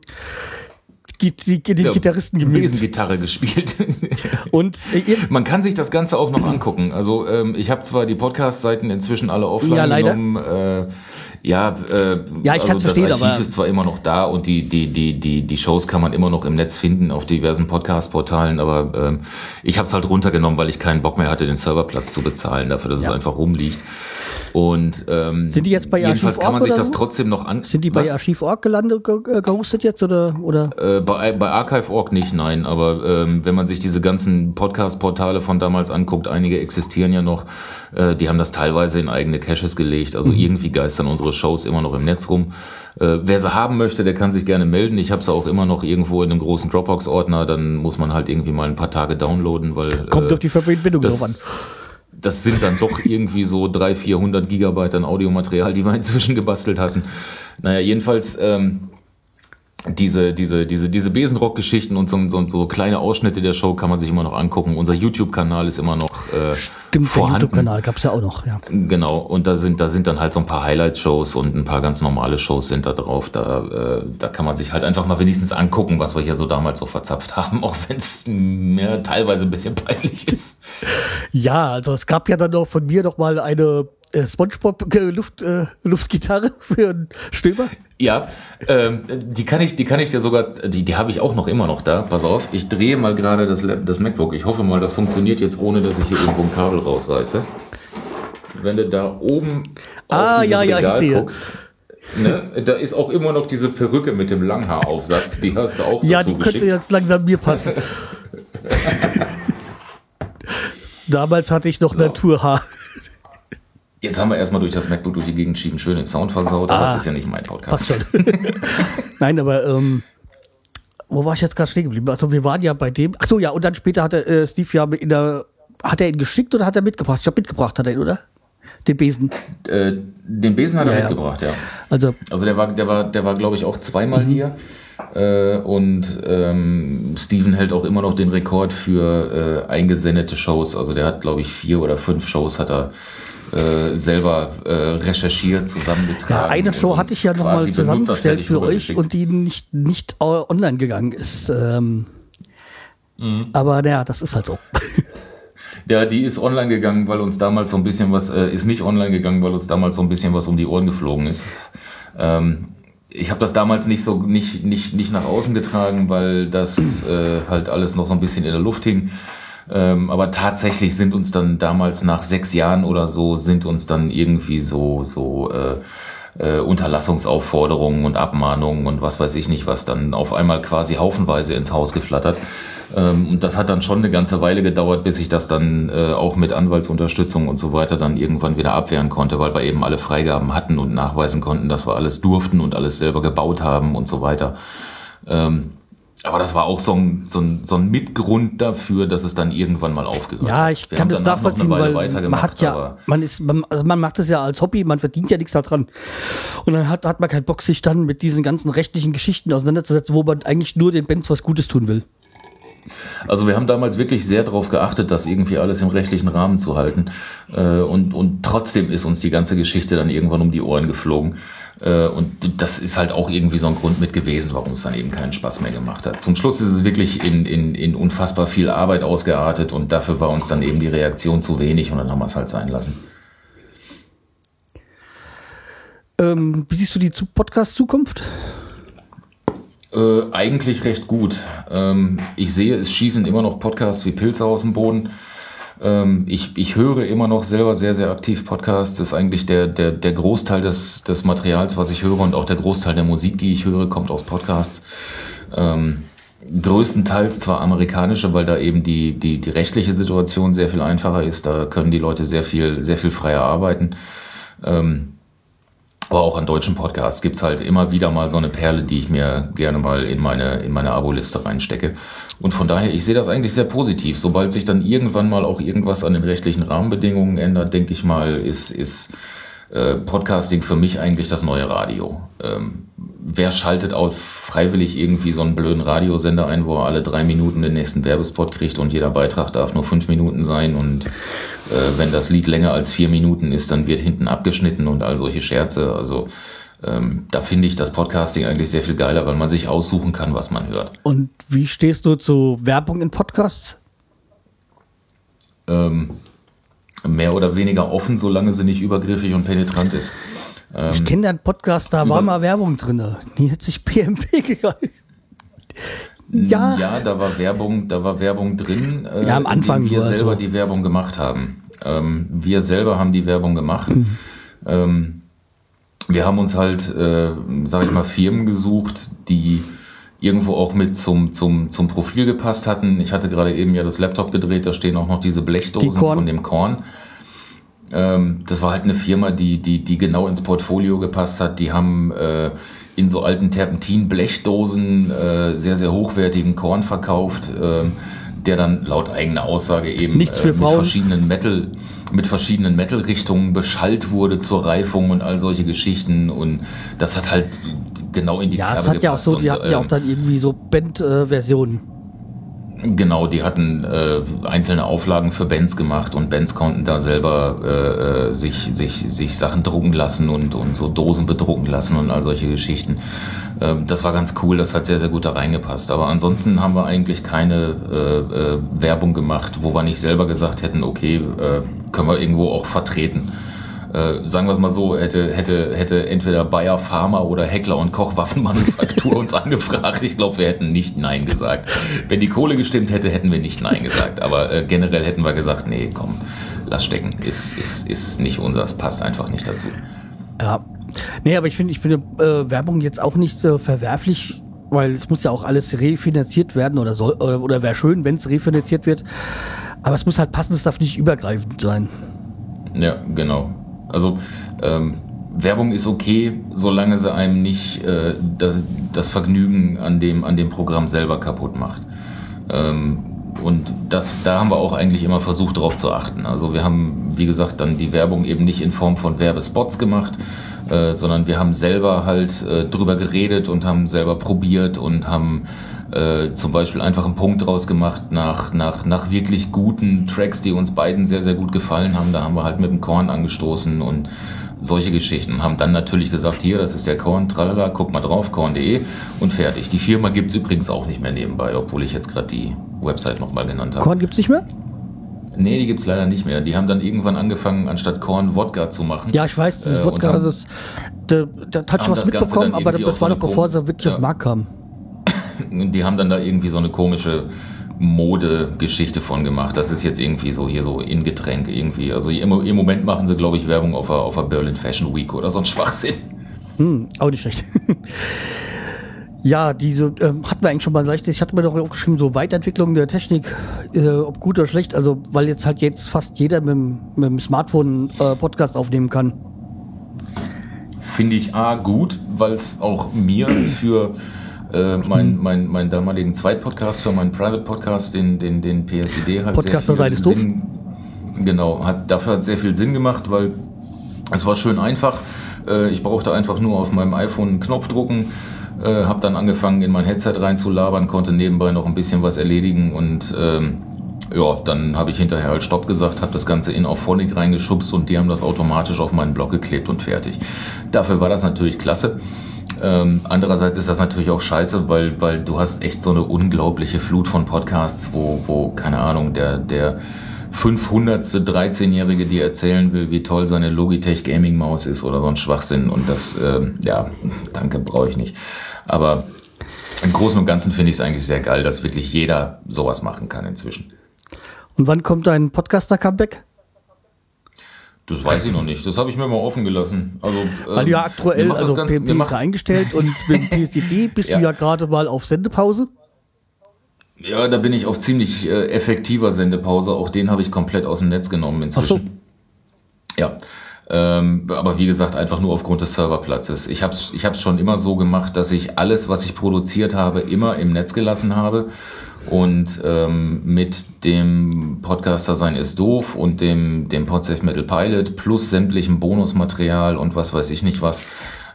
die, die, den Ja, Gitarristen gemüht. Besengitarre gespielt. Und äh, Man kann sich das Ganze auch noch angucken. Also ähm, ich habe zwar die Podcast-Seiten inzwischen alle offline Ja, leider. genommen. Äh, ja, äh, Ja, ich kann's das verstehen, Archiv aber- ist zwar immer noch da und die, die, die, die, die Shows kann man immer noch im Netz finden auf diversen Podcast-Portalen, aber ähm, ich habe es halt runtergenommen, weil ich keinen Bock mehr hatte, den Serverplatz zu bezahlen, dafür, dass Ja. es einfach rumliegt. Und ähm, Sind die jetzt bei jedenfalls kann man sich das so? trotzdem noch an. sind die bei Was? Archiv.org gelandet, ge- äh, gehostet jetzt oder? oder? Äh, bei, bei Archive.org nicht, nein. Aber ähm, wenn man sich diese ganzen Podcast-Portale von damals anguckt, einige existieren ja noch, äh, die haben das teilweise in eigene Caches gelegt. Also irgendwie geistern unsere Shows immer noch im Netz rum. Äh, wer sie haben möchte, der kann sich gerne melden. Ich habe sie auch immer noch irgendwo in einem großen Dropbox-Ordner. Dann muss man halt irgendwie mal ein paar Tage downloaden, weil Kommt äh, auf die Verbindung drauf an. Das, sind dann doch irgendwie so 300, 400 Gigabyte an Audiomaterial, die wir inzwischen gebastelt hatten. Naja, jedenfalls ähm, diese, diese, diese, diese Besenrock-Geschichten und so, so, so kleine Ausschnitte der Show kann man sich immer noch angucken. Unser YouTube-Kanal ist immer noch äh, Stimmt, der vorhanden. YouTube-Kanal gab's ja auch noch, ja. Genau, und da sind, da sind dann halt so ein paar Highlight-Shows und ein paar ganz normale Shows sind da drauf. Da, äh, da kann man sich halt einfach mal wenigstens angucken, was wir hier so damals so verzapft haben, auch wenn es mir teilweise ein bisschen peinlich ist. Ja, also es gab ja dann noch von mir noch mal eine äh, Spongebob äh, äh, Luftgitarre für einen Stöber. Ja, ähm, die kann ich, die kann ich dir sogar, die, die habe ich auch noch immer noch da. Pass auf, ich drehe mal gerade das, das MacBook. Ich hoffe mal, das funktioniert jetzt ohne, dass ich hier irgendwo ein Kabel rausreiße. Wenn du da oben Ah, ja, ja, ich sehe. guckst, ne, da ist auch immer noch diese Perücke mit dem Langhaaraufsatz. Die hast du auch Ja, die könnte geschickt. jetzt langsam mir passen. Damals hatte ich noch Naturhaar. Jetzt haben wir erstmal durch das MacBook durch die Gegend schieben, schön den Sound versaut, aber Ah. das ist ja nicht mein Podcast. Nein, aber ähm, wo war ich jetzt gerade stehen geblieben? Also wir waren ja bei dem. Ach so, ja, und dann später hat er äh, Steve ja in der. Hat er ihn geschickt oder hat er mitgebracht? Ich glaube, mitgebracht hat er ihn, oder? Den Besen. Äh, den Besen hat er Ja, ja. mitgebracht, ja. Also, Also der war, der war, der war, glaube ich, auch zweimal hier. Äh, und ähm, Steven hält auch immer noch den Rekord für äh, eingesendete Shows. Also der hat, glaube ich, vier oder fünf Shows hat er äh, selber äh, recherchiert, zusammengetragen. ja, eine Show hatte ich ja nochmal zusammengestellt für euch und die nicht, nicht äh, online gegangen ist. Ähm, Aber naja, das ist halt so. Ja, die ist online gegangen, weil uns damals so ein bisschen was, äh, ist nicht online gegangen, weil uns damals so ein bisschen was um die Ohren geflogen ist. Ähm, ich habe das damals nicht so nicht, nicht, nicht nach außen getragen, weil das äh, halt alles noch so ein bisschen in der Luft hing. Ähm, aber tatsächlich sind uns dann damals nach sechs Jahren oder so, sind uns dann irgendwie so, so äh, äh, Unterlassungsaufforderungen und Abmahnungen und was weiß ich nicht, was dann auf einmal quasi haufenweise ins Haus geflattert. Ähm, und das hat dann schon eine ganze Weile gedauert, bis ich das dann äh, auch mit Anwaltsunterstützung und so weiter dann irgendwann wieder abwehren konnte, weil wir eben alle Freigaben hatten und nachweisen konnten, dass wir alles durften und alles selber gebaut haben und so weiter. Ähm, aber das war auch so ein, so, ein, so ein Mitgrund dafür, dass es dann irgendwann mal aufgehört Ja, hat. ich Wir kann das nachvollziehen, weil man hat ja, man ist, man, also man macht es ja als Hobby, man verdient ja nichts daran. Und dann hat, hat man keinen Bock, sich dann mit diesen ganzen rechtlichen Geschichten auseinanderzusetzen, wo man eigentlich nur den Bands was Gutes tun will. Also wir haben damals wirklich sehr darauf geachtet, das irgendwie alles im rechtlichen Rahmen zu halten. Äh, und, und trotzdem ist uns die ganze Geschichte dann irgendwann um die Ohren geflogen. Äh, und das ist halt auch irgendwie so ein Grund mit gewesen, warum es dann eben keinen Spaß mehr gemacht hat. Zum Schluss ist es wirklich in, in, in unfassbar viel Arbeit ausgeartet und dafür war uns dann eben die Reaktion zu wenig und dann haben wir es halt sein lassen. Ähm, wie siehst du die Zu- Podcast-Zukunft? Äh, eigentlich recht gut. Ähm, ich sehe, es schießen immer noch Podcasts wie Pilze aus dem Boden. Ähm, ich, ich höre immer noch selber sehr, sehr aktiv Podcasts. Das ist eigentlich der, der, der Großteil des, des Materials, was ich höre und auch der Großteil der Musik, die ich höre, kommt aus Podcasts. Ähm, größtenteils zwar amerikanische, weil da eben die, die, die rechtliche Situation sehr viel einfacher ist. Da können die Leute sehr viel, sehr viel freier arbeiten. Ähm, aber auch an deutschen Podcasts gibt's halt immer wieder mal so eine Perle, die ich mir gerne mal in meine, in meine Abo-Liste reinstecke. Und von daher, ich sehe das eigentlich sehr positiv. Sobald sich dann irgendwann mal auch irgendwas an den rechtlichen Rahmenbedingungen ändert, denke ich mal, ist, ist äh, Podcasting für mich eigentlich das neue Radio. Ähm, wer schaltet auch freiwillig irgendwie so einen blöden Radiosender ein, wo er alle drei Minuten den nächsten Werbespot kriegt und jeder Beitrag darf nur fünf Minuten sein und äh, wenn das Lied länger als vier Minuten ist, dann wird hinten abgeschnitten und all solche Scherze. Also ähm, da finde ich das Podcasting eigentlich sehr viel geiler, weil man sich aussuchen kann, was man hört. Und wie stehst du zu Werbung in Podcasts? Ähm, mehr oder weniger offen, solange sie nicht übergriffig und penetrant ist. Ich kenne den Podcast, da war mal Werbung drin. Die hat sich PMP gehalten. Ja. Ja, da war Werbung, da war Werbung drin, äh, Ja, am Anfang wir selber so. die Werbung gemacht haben. Ähm, wir selber haben die Werbung gemacht. Mhm. Ähm, wir haben uns halt, äh, sag ich mal, Firmen gesucht, die irgendwo auch mit zum, zum, zum Profil gepasst hatten. Ich hatte gerade eben ja das Laptop gedreht, da stehen auch noch diese Blechdosen Die von dem Korn. Ähm, das war halt eine Firma, die, die, die genau ins Portfolio gepasst hat. Die haben äh, in so alten Terpentin-Blechdosen äh, sehr, sehr hochwertigen Korn verkauft, ähm, der dann laut eigener Aussage eben für mit Frauen. verschiedenen Metal, mit verschiedenen Metal-Richtungen beschallt wurde zur Reifung und all solche Geschichten. Und das hat halt genau in die Ja, es hat ja auch so, die hatten ja ähm, auch dann irgendwie so Band-Versionen. Genau, die hatten äh, einzelne Auflagen für Bands gemacht und Bands konnten da selber äh, äh, sich, sich, sich Sachen drucken lassen und, und so Dosen bedrucken lassen und all solche Geschichten. Ähm, das war ganz cool, das hat sehr, sehr gut da reingepasst. Aber ansonsten haben wir eigentlich keine äh, äh, Werbung gemacht, wo wir nicht selber gesagt hätten, okay, äh, können wir irgendwo auch vertreten. Äh, sagen wir es mal so, hätte, hätte, hätte entweder Bayer Pharma oder Heckler und Koch Waffenmanufaktur uns angefragt. Ich glaube, wir hätten nicht Nein gesagt. Wenn die Kohle gestimmt hätte, hätten wir nicht Nein gesagt. Aber äh, generell hätten wir gesagt, nee, komm, lass stecken. Ist, ist, ist nicht unseres, passt einfach nicht dazu. Ja. Nee, aber ich finde, ich finde äh, Werbung jetzt auch nicht so verwerflich, weil es muss ja auch alles refinanziert werden oder soll, oder, oder wäre schön, wenn es refinanziert wird. Aber es muss halt passen, es darf nicht übergreifend sein. Ja, genau. Also ähm, Werbung ist okay, solange sie einem nicht äh, das, das Vergnügen an dem, an dem Programm selber kaputt macht. Ähm, und das, da haben wir auch eigentlich immer versucht, darauf zu achten. Also wir haben, wie gesagt, dann die Werbung eben nicht in Form von Werbespots gemacht, äh, sondern wir haben selber halt äh, drüber geredet und haben selber probiert und haben äh, zum Beispiel einfach einen Punkt draus gemacht nach, nach, nach wirklich guten Tracks, die uns beiden sehr, sehr gut gefallen haben. Da haben wir halt mit dem Korn angestoßen und solche Geschichten. Und haben dann natürlich gesagt, hier, das ist der Korn, tralala, guck mal drauf, korn.de und fertig. Die Firma gibt's übrigens auch nicht mehr nebenbei, obwohl ich jetzt gerade die Website nochmal genannt habe. Korn gibt's nicht mehr? Nee, die gibt's leider nicht mehr. Die haben dann irgendwann angefangen, anstatt Korn Wodka zu machen. Ja, ich weiß, das Äh, Wodka, haben- das, da, da hat schon was mitbekommen, aber das war noch bevor sie wirklich Ja. auf den Markt kamen. Die haben dann da irgendwie so eine komische Mode-Geschichte von gemacht. Das ist jetzt irgendwie so hier so in Getränke irgendwie. Also im, im Moment machen sie, glaube ich, Werbung auf der, auf der Berlin Fashion Week oder so ein Schwachsinn. Hm, auch nicht schlecht. ja, diese ähm, hatten wir eigentlich schon mal leicht. Ich hatte mir doch aufgeschrieben, so Weiterentwicklung der Technik, äh, ob gut oder schlecht. Also, weil jetzt halt jetzt fast jeder mit, dem- mit dem Smartphone äh, Podcast aufnehmen kann. Finde ich A gut, weil es auch mir für äh, mein, mein, meinen damaligen Zweitpodcast, für meinen Private Podcast, den, den, den PSID hat Podcaster ist doof. Sinn, genau, hat, dafür hat sehr viel Sinn gemacht, weil es war schön einfach. Äh, ich brauchte einfach nur auf meinem iPhone einen Knopf drucken, äh, habe dann angefangen in mein Headset reinzulabern, konnte nebenbei noch ein bisschen was erledigen und ähm, ja, dann habe ich hinterher halt Stopp gesagt, habe das Ganze in Auphonic reingeschubst und die haben das automatisch auf meinen Blog geklebt und fertig. Dafür war das natürlich klasse. Ähm, andererseits ist das natürlich auch scheiße, weil, weil du hast echt so eine unglaubliche Flut von Podcasts, wo, wo keine Ahnung, der, der 500. 13-Jährige dir erzählen will, wie toll seine Logitech Gaming Maus ist oder so ein Schwachsinn und das, ähm, ja, danke, brauche ich nicht. Aber im Großen und Ganzen finde ich es eigentlich sehr geil, dass wirklich jeder sowas machen kann inzwischen. Und wann kommt dein Podcaster-Comeback? Das weiß ich noch nicht. Das habe ich mir mal offen gelassen. Also, Weil du ja aktuell, macht das also mir PMP ist ja eingestellt und mit PSID bist Ja. du ja gerade mal auf Sendepause. Ja, da bin ich auf ziemlich äh, effektiver Sendepause. Auch den habe ich komplett aus dem Netz genommen Ach so. inzwischen. Ja. Ähm, aber wie gesagt, einfach nur aufgrund des Serverplatzes. Ich habe es ich hab's schon immer so gemacht, dass ich alles, was ich produziert habe, immer im Netz gelassen habe. Und ähm, mit dem Podcaster sein ist doof und dem, dem Podsafe Metal Pilot plus sämtlichem Bonusmaterial und was weiß ich nicht was,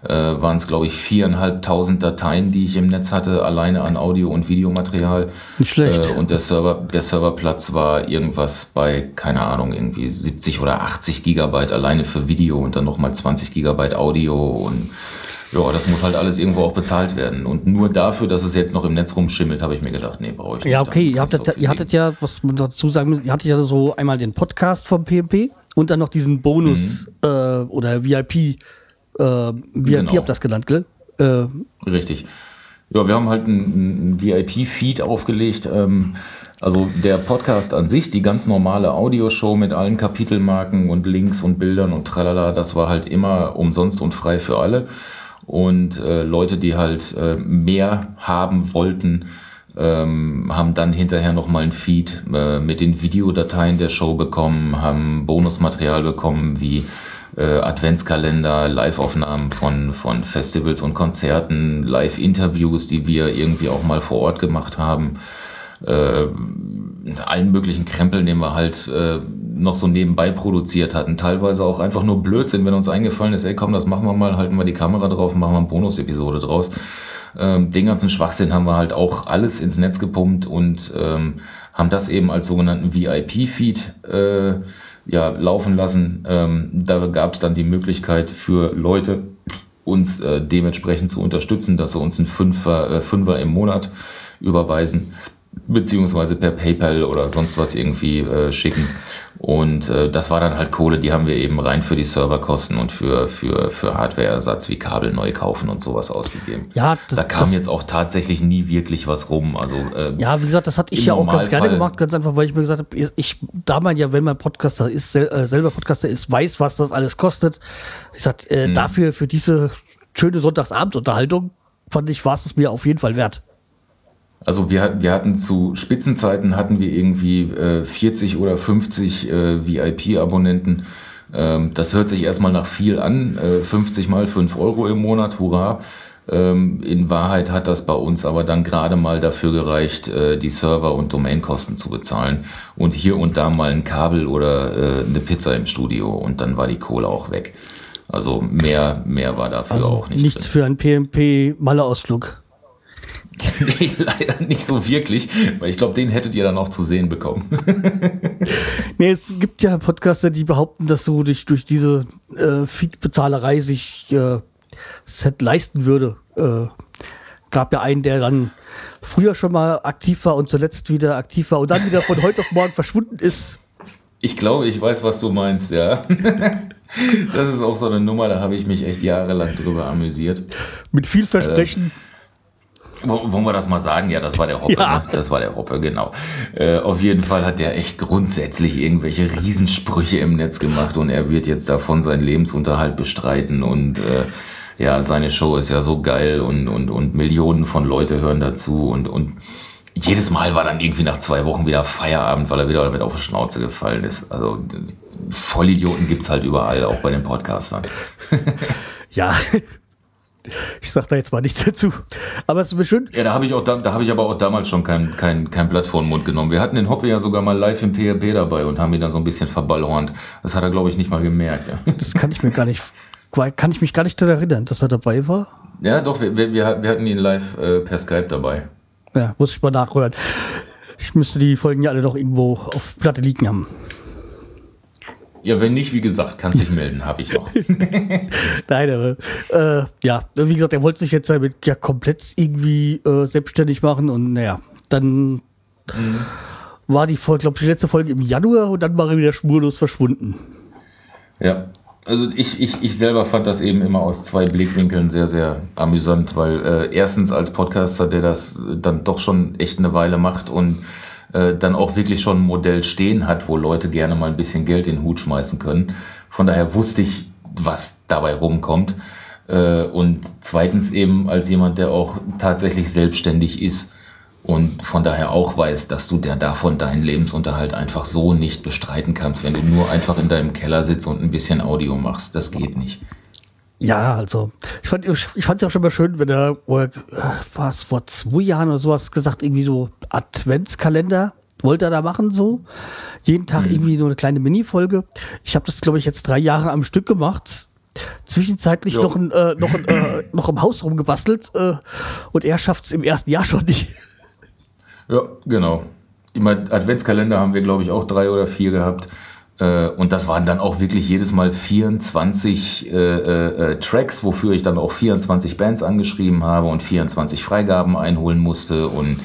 äh, waren es, glaube ich, viereinhalbtausend Dateien, die ich im Netz hatte, alleine an Audio- und Videomaterial. Nicht schlecht. Äh, und der Server, der Serverplatz war irgendwas bei, keine Ahnung, irgendwie 70 oder 80 Gigabyte alleine für Video und dann nochmal 20 Gigabyte Audio und ja, das muss halt alles irgendwo auch bezahlt werden. Und nur dafür, dass es jetzt noch im Netz rumschimmelt, habe ich mir gedacht, nee, brauche ich nicht. Ja, okay, ihr, auch ihr hattet ja, was man dazu sagen muss, ihr hattet ja so einmal den Podcast vom PMP und dann noch diesen Bonus äh, oder VIP. Äh, VIP Genau. habt das genannt, gell? Äh, Richtig. Ja, wir haben halt einen, einen VIP-Feed aufgelegt. Ähm, also der Podcast an sich, die ganz normale Audioshow mit allen Kapitelmarken und Links und Bildern und tralala, das war halt immer umsonst und frei für alle. Und äh, Leute, die halt äh, mehr haben wollten, ähm, haben dann hinterher nochmal ein Feed äh, mit den Videodateien der Show bekommen, haben Bonusmaterial bekommen wie äh, Adventskalender, Live-Aufnahmen von, von Festivals und Konzerten, Live-Interviews, die wir irgendwie auch mal vor Ort gemacht haben. Äh, allen möglichen Krempeln, den wir halt äh, noch so nebenbei produziert hatten. Teilweise auch einfach nur Blödsinn, wenn uns eingefallen ist, ey komm, das machen wir mal, halten wir die Kamera drauf, machen wir eine Bonus-Episode draus. Ähm, den ganzen Schwachsinn haben wir halt auch alles ins Netz gepumpt und ähm, haben das eben als sogenannten VIP-Feed äh, ja, laufen lassen. Ähm, da gab es dann die Möglichkeit für Leute, uns äh, dementsprechend zu unterstützen, dass sie uns einen Fünfer, äh, Fünfer im Monat überweisen, beziehungsweise per PayPal oder sonst was irgendwie äh, schicken. Und äh, das war dann halt Kohle, die haben wir eben rein für die Serverkosten und für, für, für Hardwareersatz wie Kabel neu kaufen und sowas ausgegeben. Ja, das- da kam das- jetzt auch tatsächlich nie wirklich was rum. Also äh, Ja, wie gesagt, das hatte ich ja auch ganz gerne gemacht, ganz einfach, weil ich mir gesagt habe, ich, da man ja, wenn man Podcaster ist, sel äh, selber Podcaster ist, weiß, was das alles kostet. Ich sag, äh, dafür, für diese schöne Sonntagsabendunterhaltung, fand ich, war es mir auf jeden Fall wert. Also wir, hatten- wir hatten zu Spitzenzeiten hatten wir irgendwie äh, 40 oder 50 äh, VIP-Abonnenten. Ähm, das hört sich erstmal nach viel an, äh, 50 mal 5 Euro im Monat, hurra. Ähm, in Wahrheit hat das bei uns aber dann gerade mal dafür gereicht, äh, die Server- und Domainkosten zu bezahlen und hier und da mal ein Kabel oder äh, eine Pizza im Studio und dann war die Kohle auch weg. Also mehr, mehr war dafür Also auch nicht nichts drin. für einen PMP-Malle-Ausflug. Nee, leider nicht so wirklich, weil ich glaube, den hättet ihr dann auch zu sehen bekommen. Nee, es gibt ja Podcaster, die behaupten, dass so durch, durch diese äh, Feed-Bezahlerei sich äh, Set leisten würde. Äh, gab ja einen, der dann früher schon mal aktiv war und zuletzt wieder aktiv war und dann wieder von heute auf morgen verschwunden ist. Ich glaube, ich weiß, was du meinst, ja. Das ist auch so eine Nummer, da habe ich mich echt jahrelang drüber amüsiert. Mit viel Versprechen. Wo- Wollen wir das mal sagen? Ja, das war der Hoppe, Ja. ne? Das war der Hoppe, genau. Äh, auf jeden Fall hat der echt grundsätzlich irgendwelche Riesensprüche im Netz gemacht und er wird jetzt davon seinen Lebensunterhalt bestreiten und äh, ja, seine Show ist ja so geil und, und, und Millionen von Leute hören dazu und, und jedes Mal war dann irgendwie nach zwei Wochen wieder Feierabend, weil er wieder damit auf die Schnauze gefallen ist. Also Vollidioten gibt's halt überall, auch bei den Podcastern. Ja. Ich sag da jetzt mal nichts dazu. Aber es ist schön. Ja, da habe ich auch, da, da habe ich aber auch damals schon kein, kein, kein Blatt vor den Mund genommen. Wir hatten den Hoppe ja sogar mal live im PRP dabei und haben ihn dann so ein bisschen verballhornt. Das hat er, glaube ich, nicht mal gemerkt. Ja, Das kann ich mir gar nicht, kann ich mich gar nicht daran erinnern, dass er dabei war. ja doch, wir, wir, wir wir hatten ihn live äh, per Skype dabei. Ja, muss ich mal nachhören. Ich müsste die Folgen ja alle noch irgendwo auf Platte liegen haben. Ja, wenn nicht, wie gesagt, kannst dich melden, habe ich noch. Nein, aber äh, ja, wie gesagt, er wollte sich jetzt damit ja komplett irgendwie äh, selbstständig machen und naja, dann war die Folge, glaube ich, die letzte Folge im Januar und dann war er wieder spurlos verschwunden. Ja. Also ich, ich, ich selber fand das eben immer aus zwei Blickwinkeln sehr, sehr amüsant, weil äh, erstens als Podcaster, der das dann doch schon echt eine Weile macht und äh, dann auch wirklich schon ein Modell stehen hat, wo Leute gerne mal ein bisschen Geld in den Hut schmeißen können. Von daher wusste ich, was dabei rumkommt. Äh, und zweitens eben als jemand, der auch tatsächlich selbstständig ist und von daher auch weiß, dass du der davon deinen Lebensunterhalt einfach so nicht bestreiten kannst, wenn du nur einfach in deinem Keller sitzt und ein bisschen Audio machst. Das geht nicht. Ja, also ich fand ich es ja auch schon mal schön, wenn er, er äh, war es vor zwei Jahren oder sowas gesagt, irgendwie so Adventskalender wollte er da machen so. Jeden Tag irgendwie nur eine kleine Mini-Folge. Ich habe das, glaube ich, jetzt drei Jahre am Stück gemacht. Zwischenzeitlich Jo. noch, ein, äh, noch, ein, äh, noch im Haus rumgebastelt äh, und er schafft es im ersten Jahr schon nicht. Ja, genau. Ich meine, Adventskalender haben wir, glaube ich, auch drei oder vier gehabt. Äh, und das waren dann auch wirklich jedes Mal 24 äh, äh, äh, Tracks, wofür ich dann auch 24 Bands angeschrieben habe und 24 Freigaben einholen musste. Und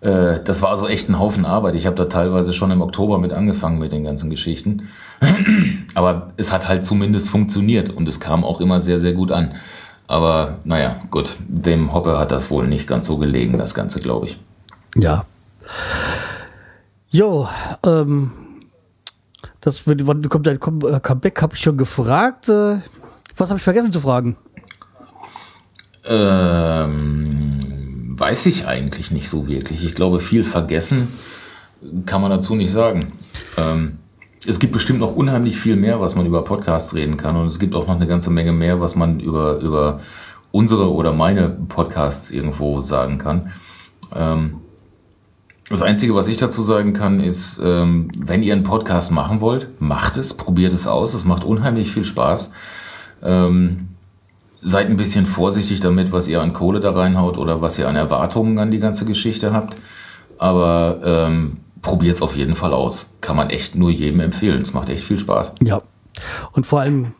äh, das war also echt ein Haufen Arbeit. Ich habe da teilweise schon im Oktober mit angefangen mit den ganzen Geschichten. Aber es hat halt zumindest funktioniert und es kam auch immer sehr, sehr gut an. Aber naja, gut, dem Hoppe hat das wohl nicht ganz so gelegen, das Ganze, glaube ich. Ja. Jo, ähm, das wird, wann kommt dein äh, Comeback, habe ich schon gefragt. Äh, was habe ich vergessen zu fragen? Ähm, weiß ich eigentlich nicht so wirklich. Ich glaube, viel vergessen kann man dazu nicht sagen. Ähm, es gibt bestimmt noch unheimlich viel mehr, was man über Podcasts reden kann. Und es gibt auch noch eine ganze Menge mehr, was man über, über unsere oder meine Podcasts irgendwo sagen kann. Ähm, das Einzige, was ich dazu sagen kann, ist, ähm, wenn ihr einen Podcast machen wollt, macht es, probiert es aus. Es macht unheimlich viel Spaß. Ähm, seid ein bisschen vorsichtig damit, was ihr an Kohle da reinhaut oder was ihr an Erwartungen an die ganze Geschichte habt. Aber ähm, probiert es auf jeden Fall aus. Kann man echt nur jedem empfehlen. Es macht echt viel Spaß. Ja. Und vor allem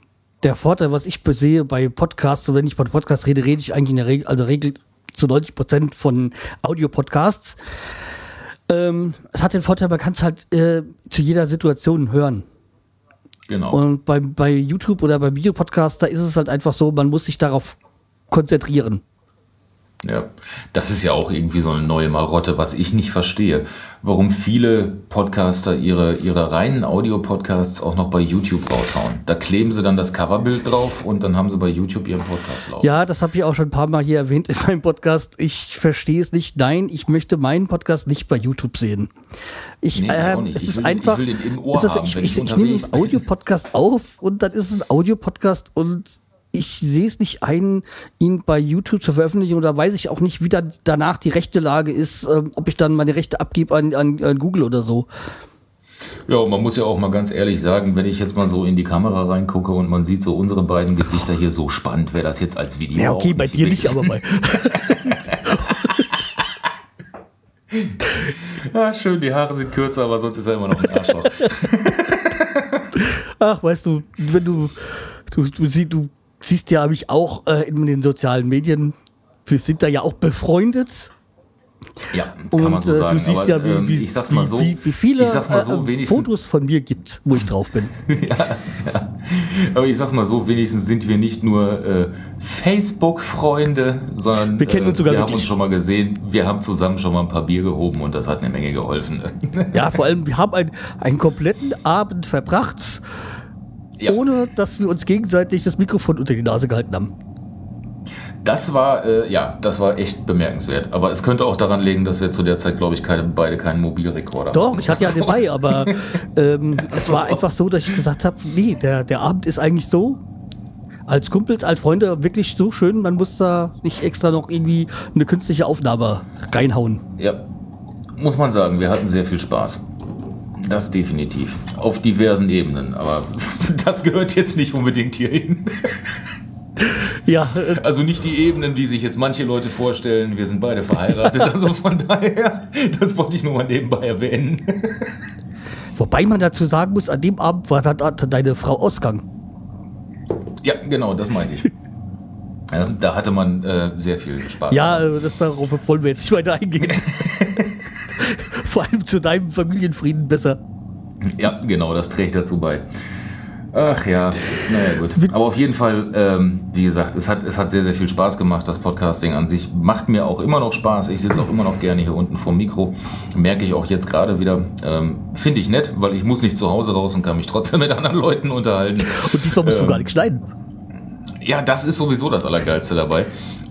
der Vorteil, was ich sehe bei Podcasts, wenn ich bei Podcasts rede, rede ich eigentlich in der Regel, also Regel zu 90 Prozent von Audio-Podcasts. Ähm, es hat den Vorteil, man kann es halt äh, zu jeder Situation hören. Genau. Und bei, bei YouTube oder bei Videopodcasts, da ist es halt einfach so, man muss sich darauf konzentrieren. Ja, das ist ja auch irgendwie so eine neue Marotte, was ich nicht verstehe. Warum viele Podcaster ihre, ihre reinen Audio-Podcasts auch noch bei YouTube raushauen. Da kleben sie dann das Coverbild drauf und dann haben sie bei YouTube ihren Podcast laufen. Ja, das habe ich auch schon ein paar Mal hier erwähnt in meinem Podcast. Ich verstehe es nicht. Nein, ich möchte meinen Podcast nicht bei YouTube sehen. Ich, Nee, ich äh, nicht. es Ich ist will- einfach. ich will den im Ohr haben, ich, wenn ich, ich ich, nehme einen. Audiopodcast auf und dann ist es ein Audiopodcast und ich sehe es nicht ein, ihn bei YouTube zu veröffentlichen oder weiß ich auch nicht, wie dann danach die rechte Lage ist, ähm, ob ich dann meine Rechte abgebe an, an, an Google oder so. Ja, und man muss ja auch mal ganz ehrlich sagen, wenn ich jetzt mal so in die Kamera reingucke und man sieht so unsere beiden Gesichter hier so spannend, wäre das jetzt als Video. Ja, okay, auch bei dir nicht, aber bei. Ja, schön, die Haare sind kürzer, aber sonst ist er immer noch ein Arschloch. Ach, weißt du, wenn du, du, du, du siehst ja mich auch äh, in den sozialen Medien. Wir sind da ja auch befreundet. Ja, kann man Und so äh, sagen. du siehst aber, ja, wie, ähm, wie, ich sag's mal so, wie, wie viele so, äh, wenigstens, Fotos von mir gibt, wo ich drauf bin. Aber ich sag's mal so, wenigstens sind wir nicht nur äh, Facebook-Freunde, sondern Wir kennen uns sogar wir haben uns schon mal gesehen, wir haben zusammen schon mal ein paar Bier gehoben und das hat eine Menge geholfen. Ja, vor allem, wir haben ein, einen kompletten Abend verbracht, Ja. ohne dass wir uns gegenseitig das Mikrofon unter die Nase gehalten haben. Das war, äh, ja, das war echt bemerkenswert. Aber es könnte auch daran liegen, dass wir zu der Zeit, glaube ich, keine, beide keinen Mobilrekorder Doch, hatten. ich hatte ja den bei, aber ähm, es war einfach so, dass ich gesagt habe, nee, der, der Abend ist eigentlich so, als Kumpels, als Freunde wirklich so schön, man muss da nicht extra noch irgendwie eine künstliche Aufnahme reinhauen. Ja, muss man sagen, wir hatten sehr viel Spaß. Das definitiv. Auf diversen Ebenen. Aber das gehört jetzt nicht unbedingt hierhin. Ja, äh, Also nicht die Ebenen, die sich jetzt manche Leute vorstellen. Wir sind beide verheiratet. Also von daher, das wollte ich nur mal nebenbei erwähnen. wobei man dazu sagen muss, an dem Abend war hatte deine Frau Ausgang. Ja, genau, das meinte ich. Ja, da hatte man äh, sehr viel Spaß. Ja, äh, das darauf wollen wir jetzt nicht weiter eingehen. Vor allem zu deinem Familienfrieden besser. Ja, genau, das trägt dazu bei. Ach ja, naja gut. Aber auf jeden Fall, ähm, wie gesagt, es hat, es hat sehr, sehr viel Spaß gemacht. Das Podcasting an sich macht mir auch immer noch Spaß. Ich sitze auch immer noch gerne hier unten vorm Mikro. Merke ich auch jetzt gerade wieder. Ähm, Finde ich nett, weil ich muss nicht zu Hause raus und kann mich trotzdem mit anderen Leuten unterhalten. Und diesmal musst du Ähm, gar nichts schneiden. Ja, das ist sowieso das Allergeilste dabei.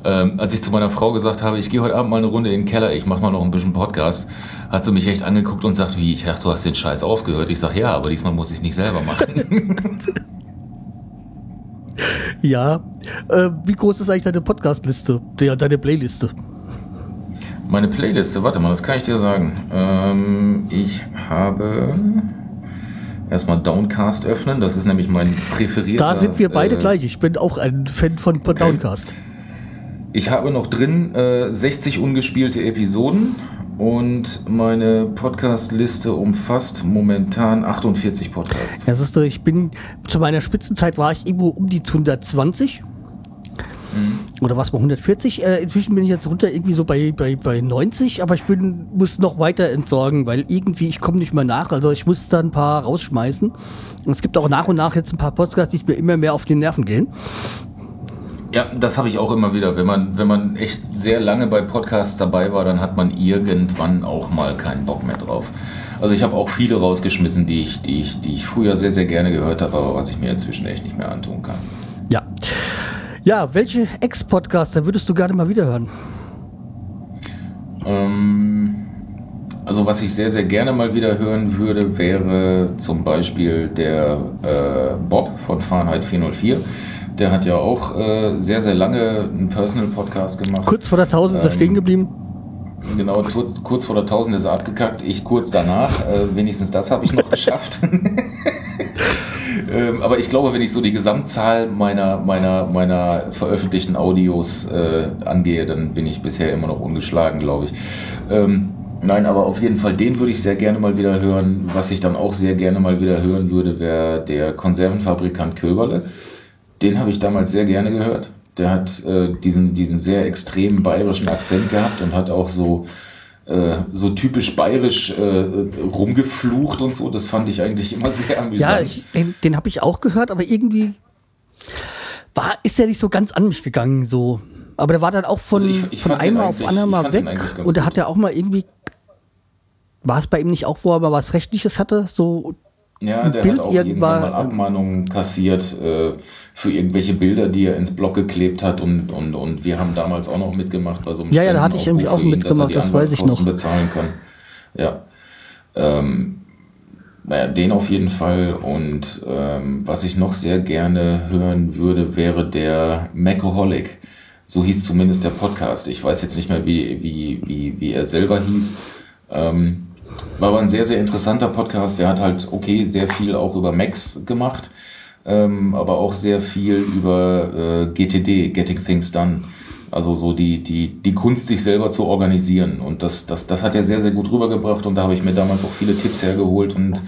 Ähm, als ich zu meiner Frau gesagt habe, ich gehe heute Abend mal eine Runde in den Keller, ich mache mal noch ein bisschen Podcast, hat sie mich echt angeguckt und sagt, wie, ich dachte, du hast den Scheiß aufgehört. Ich sage, ja, aber diesmal muss ich nicht selber machen. Ja. Äh, wie groß ist eigentlich deine Podcastliste? Deine Playliste? Meine Playliste, warte mal, das kann ich dir sagen. Ähm, ich habe erstmal Downcast öffnen, das ist nämlich mein präferierter. Da sind wir beide äh, gleich. Ich bin auch ein Fan von Downcast. Ich habe noch drin äh, 60 ungespielte Episoden und meine Podcast-Liste umfasst momentan 48 Podcasts. Ja, siehst du, ich bin, zu meiner Spitzenzeit war ich irgendwo um die 120. Oder was mal 140? Äh, inzwischen bin ich jetzt runter irgendwie so bei, bei, bei 90, aber ich bin, muss noch weiter entsorgen, weil irgendwie ich komme nicht mehr nach. Also ich muss da ein paar rausschmeißen. Und es gibt auch nach und nach jetzt ein paar Podcasts, die mir immer mehr auf die Nerven gehen. Ja, das habe ich auch immer wieder. Wenn man, wenn man echt sehr lange bei Podcasts dabei war, dann hat man irgendwann auch mal keinen Bock mehr drauf. Also ich habe auch viele rausgeschmissen, die ich, die, ich, die ich früher sehr, sehr gerne gehört habe, aber was ich mir inzwischen echt nicht mehr antun kann. Ja. Ja, welche Ex-Podcaster würdest du gerne mal wieder hören? Ähm, also was ich sehr, sehr gerne mal wieder hören würde, wäre zum Beispiel der äh, Bob von Fahrenheit 404. Der hat ja auch äh, sehr, sehr lange einen Personal-Podcast gemacht. Kurz vor der 1000 ist er Ähm, stehen geblieben. Genau, kurz, kurz vor der 1000 ist er abgekackt. Ich kurz danach. Äh, wenigstens das habe ich noch geschafft. ähm, aber ich glaube, wenn ich so die Gesamtzahl meiner, meiner, meiner veröffentlichten Audios äh, angehe, dann bin ich bisher immer noch ungeschlagen, glaube ich. Ähm, nein, aber auf jeden Fall, den würde ich sehr gerne mal wieder hören. Was ich dann auch sehr gerne mal wieder hören würde, wäre der Konservenfabrikant Köberle. Den habe ich damals sehr gerne gehört. Der hat äh, diesen, diesen sehr extremen bayerischen Akzent gehabt und hat auch so, äh, so typisch bayerisch äh, rumgeflucht und so. Das fand ich eigentlich immer sehr amüsant. Ja, ich, den, den habe ich auch gehört, aber irgendwie war, ist er nicht so ganz an mich gegangen. So. Aber der war dann auch von, Also ich- ich von einmal auf ich mal weg. Und da hat er auch mal irgendwie. War es bei ihm nicht auch, wo er mal was Rechtliches hatte? So, Ja, der Bild hat auch irgendwann mal Abmahnungen kassiert äh, für irgendwelche Bilder, die er ins Blog geklebt hat und, und, und wir haben damals auch noch mitgemacht bei so einem Ja, ja, da hatte ich nämlich auch ihn, mitgemacht, das weiß ich noch. bezahlen kann. Ja. Ähm, naja, den auf jeden Fall. Und ähm, was ich noch sehr gerne hören würde, wäre der Macoholic. So hieß zumindest der Podcast. Ich weiß jetzt nicht mehr, wie, wie, wie, wie er selber hieß. Ähm, war aber ein sehr, sehr interessanter Podcast. Der hat halt, okay, sehr viel auch über Macs gemacht, ähm, aber auch sehr viel über äh, GTD, Getting Things Done. Also so die, die, die Kunst, sich selber zu organisieren. Und das, das, das hat er sehr, sehr gut rübergebracht und da habe ich mir damals auch viele Tipps hergeholt und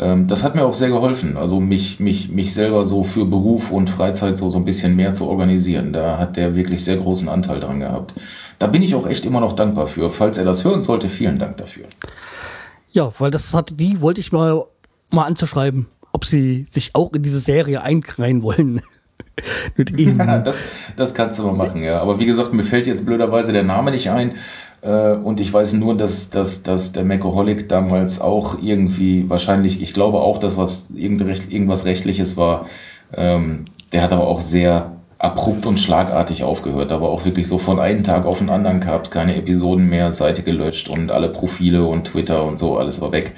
ähm, das hat mir auch sehr geholfen. Also mich, mich, mich selber so für Beruf und Freizeit so, so ein bisschen mehr zu organisieren. Da hat der wirklich sehr großen Anteil dran gehabt. Da bin ich auch echt immer noch dankbar für. Falls er das hören sollte, vielen Dank dafür. ja, weil das hatte die, wollte ich mal, mal anzuschreiben, ob sie sich auch in diese Serie einreihen wollen. Mit ihm. Ja, das, das kannst du mal machen, ja. Aber wie gesagt, mir fällt jetzt blöderweise der Name nicht ein. Äh, und ich weiß nur, dass, dass, dass der Macoholic damals auch irgendwie, wahrscheinlich, ich glaube auch, dass was irgendwas Rechtliches war. Ähm, der hat aber auch sehr abrupt und schlagartig aufgehört. Aber auch wirklich so von einem Tag auf den anderen gab es keine Episoden mehr, Seite gelöscht und alle Profile und Twitter und so, alles war weg.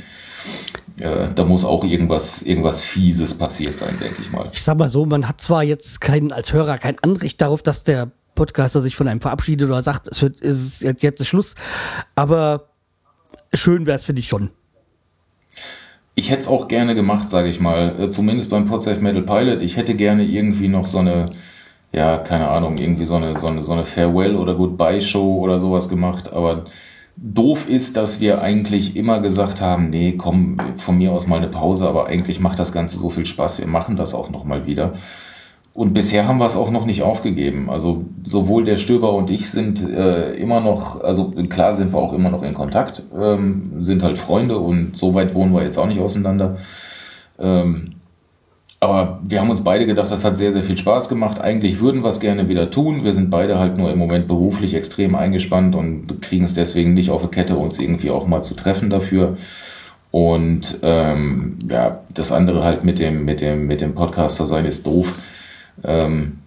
Äh, da muss auch irgendwas, irgendwas Fieses passiert sein, denke ich mal. Ich sag mal so, man hat zwar jetzt kein, als Hörer kein Anrecht darauf, dass der Podcaster sich von einem verabschiedet oder sagt, es wird, ist jetzt, jetzt ist Schluss, aber schön wäre es, finde ich schon. Ich hätte es auch gerne gemacht, sage ich mal. Äh, Zumindest beim Podsafe Metal Pilot. Ich hätte gerne irgendwie noch so eine, ja, keine Ahnung, irgendwie so eine, so eine, so eine Farewell- oder Goodbye-Show oder sowas gemacht. Aber doof ist, dass wir eigentlich immer gesagt haben, nee, komm, von mir aus mal eine Pause, aber eigentlich macht das Ganze so viel Spaß. Wir machen das auch nochmal wieder. Und bisher haben wir es auch noch nicht aufgegeben. Also sowohl der Stöber und ich sind äh, immer noch, also klar sind wir auch immer noch in Kontakt, ähm, sind halt Freunde und so weit wohnen wir jetzt auch nicht auseinander. Ähm, aber wir haben uns beide gedacht, das hat sehr, sehr viel Spaß gemacht. Eigentlich würden wir es gerne wieder tun. Wir sind beide halt nur im Moment beruflich extrem eingespannt und kriegen es deswegen nicht auf die Kette, uns irgendwie auch mal zu treffen dafür. Und ähm, ja, das andere halt mit dem, mit dem, mit dem Podcaster sein ist doof. Ähm,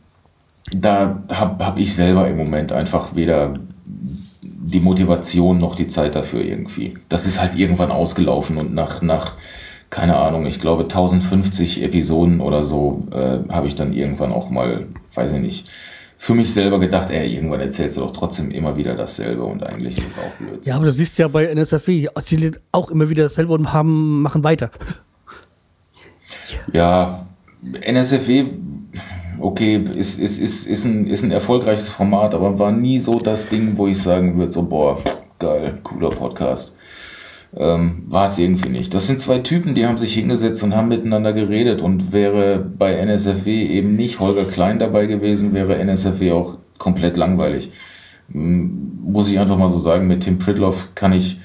da habe hab ich selber im Moment einfach weder die Motivation noch die Zeit dafür irgendwie. Das ist halt irgendwann ausgelaufen und nach, nach keine Ahnung, ich glaube 1050 Episoden oder so äh, habe ich dann irgendwann auch mal, weiß ich nicht, für mich selber gedacht, ey, irgendwann erzählst du doch trotzdem immer wieder dasselbe und eigentlich ist es auch blöd. Ja, aber du siehst ja bei NSFW, erzählen auch immer wieder dasselbe und haben, machen weiter. Ja, NSFW, okay, ist, ist, ist, ist, ein, ist ein erfolgreiches Format, aber war nie so das Ding, wo ich sagen würde, so, boah, geil, cooler Podcast. Ähm, war es irgendwie nicht. Das sind zwei Typen, die haben sich hingesetzt und haben miteinander geredet und wäre bei NSFW eben nicht Holger Klein dabei gewesen, wäre NSFW auch komplett langweilig. M- Muss ich einfach mal so sagen, mit Tim Pridloff kann ich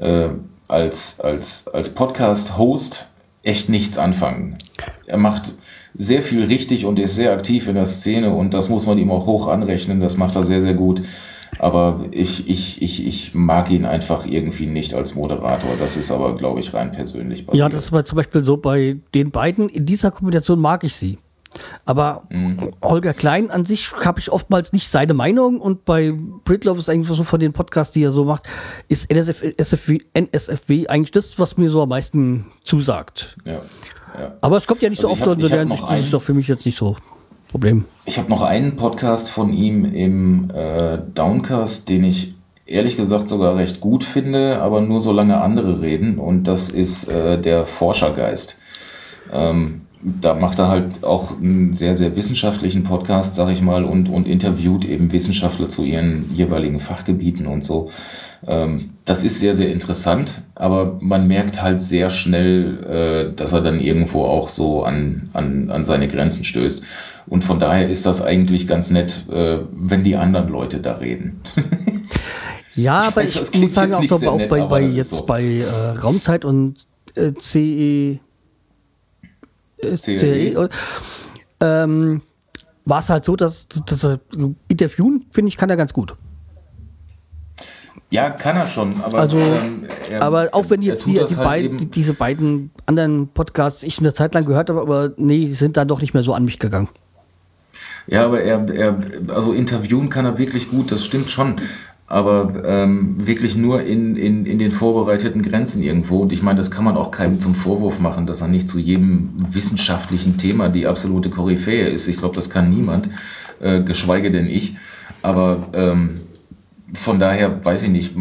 äh, als, als, als Podcast-Host echt nichts anfangen. Er macht sehr viel richtig und ist sehr aktiv in der Szene und das muss man ihm auch hoch anrechnen. Das macht er sehr, sehr gut. Aber ich, ich, ich, ich mag ihn einfach irgendwie nicht als Moderator. Das ist aber, glaube ich, rein persönlich bei Ja, das ist zum Beispiel so bei den beiden. In dieser Kombination mag ich sie. Aber Holger Klein an sich habe ich oftmals nicht seine Meinung und bei Britloff ist eigentlich so von den Podcasts, die er so macht, ist NSF, SFW, NSFW eigentlich das, was mir so am meisten zusagt. ja, ja. Aber es kommt ja nicht so Also ich oft hab- und hab der Hinsicht ist es doch für mich jetzt nicht so Problem. Ich habe noch einen Podcast von ihm im äh, Downcast, den ich ehrlich gesagt sogar recht gut finde, aber nur solange andere reden. Und das ist äh, der Forschergeist. Ähm, da macht er halt auch einen sehr, sehr wissenschaftlichen Podcast, sag ich mal, und, und interviewt eben Wissenschaftler zu ihren jeweiligen Fachgebieten und so. Ähm, das ist sehr, sehr interessant, aber man merkt halt sehr schnell, äh, dass er dann irgendwo auch so an, an, an seine Grenzen stößt. Und von daher ist das eigentlich ganz nett, äh, wenn die anderen Leute da reden. Ja, Ich aber weiß, das ich muss sagen, auch, sehr auch nett, bei, aber bei das jetzt so. bei äh, Raumzeit und äh, CE, äh, CE. CE, oder, ähm, war es halt so, dass, er interviewen, finde ich, kann er ganz gut. Ja, kann er schon, aber, Also, ähm, er- aber auch wenn jetzt hier das die halt die, diese beiden anderen Podcasts ich eine Zeit lang gehört habe, aber nee, sind dann doch nicht mehr so an mich gegangen. Ja, aber er, er, also interviewen kann er wirklich gut, das stimmt schon. Aber ähm, wirklich nur in, in, in den vorbereiteten Grenzen irgendwo. Und ich meine, das kann man auch keinem zum Vorwurf machen, dass er nicht zu jedem wissenschaftlichen Thema die absolute Koryphäe ist. Ich glaube, das kann niemand, äh, geschweige denn ich. Aber ähm, von daher weiß ich nicht.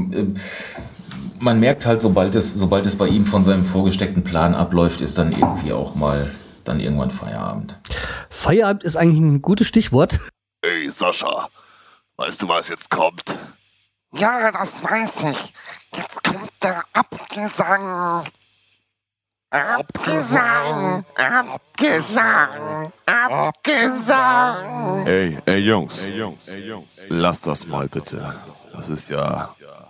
Man merkt halt, sobald es, sobald es bei ihm von seinem vorgesteckten Plan abläuft, ist dann irgendwie auch mal dann irgendwann Feierabend. Feierabend ist eigentlich ein gutes Stichwort. Ey, Sascha, weißt du, was jetzt kommt? Ja, das weiß ich. Jetzt kommt der Abgesang. Abgesang. Abgesang. Abgesang. Ey, ey, Jungs. Ey, Jungs. Ey, Jungs. Lass das mal bitte. Das ist ja. Ja.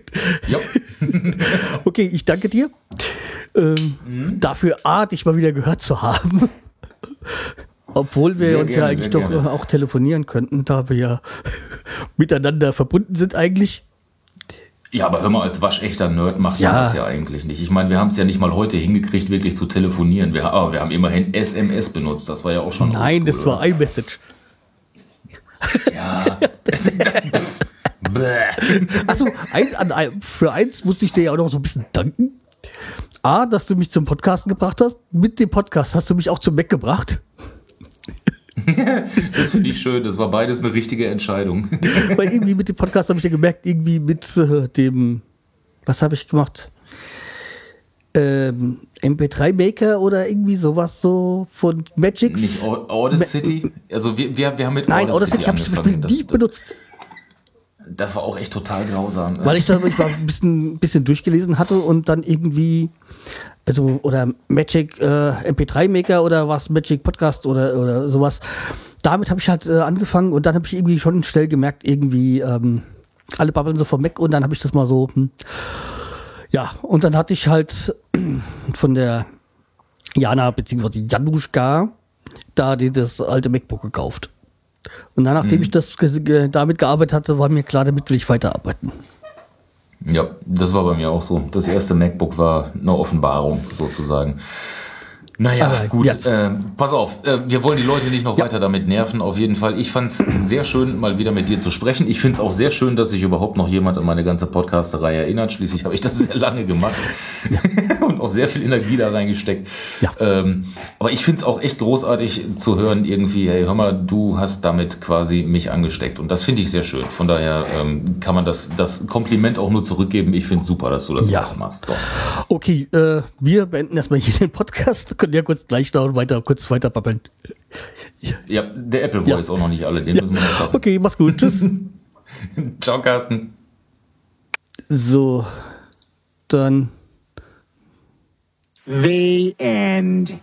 Okay, ich danke dir. Ähm, Dafür A, dich mal wieder gehört zu haben. Obwohl wir Sehr uns ja gerne, eigentlich sehr doch gerne. auch telefonieren könnten, da wir ja miteinander verbunden sind eigentlich. Ja, aber hör mal, als waschechter Nerd macht Ja. man das ja eigentlich nicht. Ich meine, wir haben es ja nicht mal heute hingekriegt, wirklich zu telefonieren. Wir, aber wir haben immerhin SMS benutzt. Das war ja auch schon. Nein, das war iMessage. Ja. Achso, eins, an, für eins muss ich dir ja auch noch so ein bisschen danken. A, dass du mich zum Podcasten gebracht hast. Mit dem Podcast hast du mich auch zum Mac gebracht. Das finde ich schön. Das war beides eine richtige Entscheidung. Weil irgendwie mit dem Podcast habe ich ja gemerkt, irgendwie mit äh, dem, was habe ich gemacht? Ähm, MP3-Maker oder irgendwie sowas so von Magix. Nicht Au- Audacity. Also wir, wir, wir haben mit Nein, Audacity habe ich zum Beispiel nie benutzt, Das, das war auch echt total grausam. weil ich da ich war ein bisschen, bisschen durchgelesen hatte und dann irgendwie, also, oder Magic äh, MP3-Maker oder was, Magic Podcast oder, oder sowas. Damit habe ich halt äh, angefangen und dann habe ich irgendwie schon schnell gemerkt, irgendwie, ähm, alle babbeln so vom Mac und dann habe ich das mal so, hm, ja, und dann hatte ich halt von der Jana bzw. Januszka da die, das alte MacBook gekauft. Und dann, nachdem ich das damit gearbeitet hatte, war mir klar, damit will ich weiterarbeiten. Ja, das war bei mir auch so. Das erste MacBook war eine Offenbarung sozusagen. Naja, Aber gut, äh, pass auf, äh, wir wollen die Leute nicht noch weiter damit nerven, auf jeden Fall. Ich fand es sehr schön, mal wieder mit dir zu sprechen. Ich finde es auch sehr schön, dass sich überhaupt noch jemand an meine ganze Podcasterei erinnert. Schließlich habe ich das sehr lange gemacht und auch sehr viel Energie da reingesteckt. Ja. Ähm, aber ich finde es auch echt großartig zu hören, irgendwie, hey, hör mal, du hast damit quasi mich angesteckt. Und das finde ich sehr schön. Von daher ähm, kann man das, das Kompliment auch nur zurückgeben. Ich finde es super, dass du das Ja. weitermachst. So. Okay, äh, wir beenden erstmal hier den Podcast. Können ja kurz gleich da und weiter, kurz weiter babbeln. Ja, der Apple Boy Ja. ist auch noch nicht alle, den müssen wir noch schaffen. Okay, mach's gut. Tschüss. Ciao, Carsten. so, dann. The end.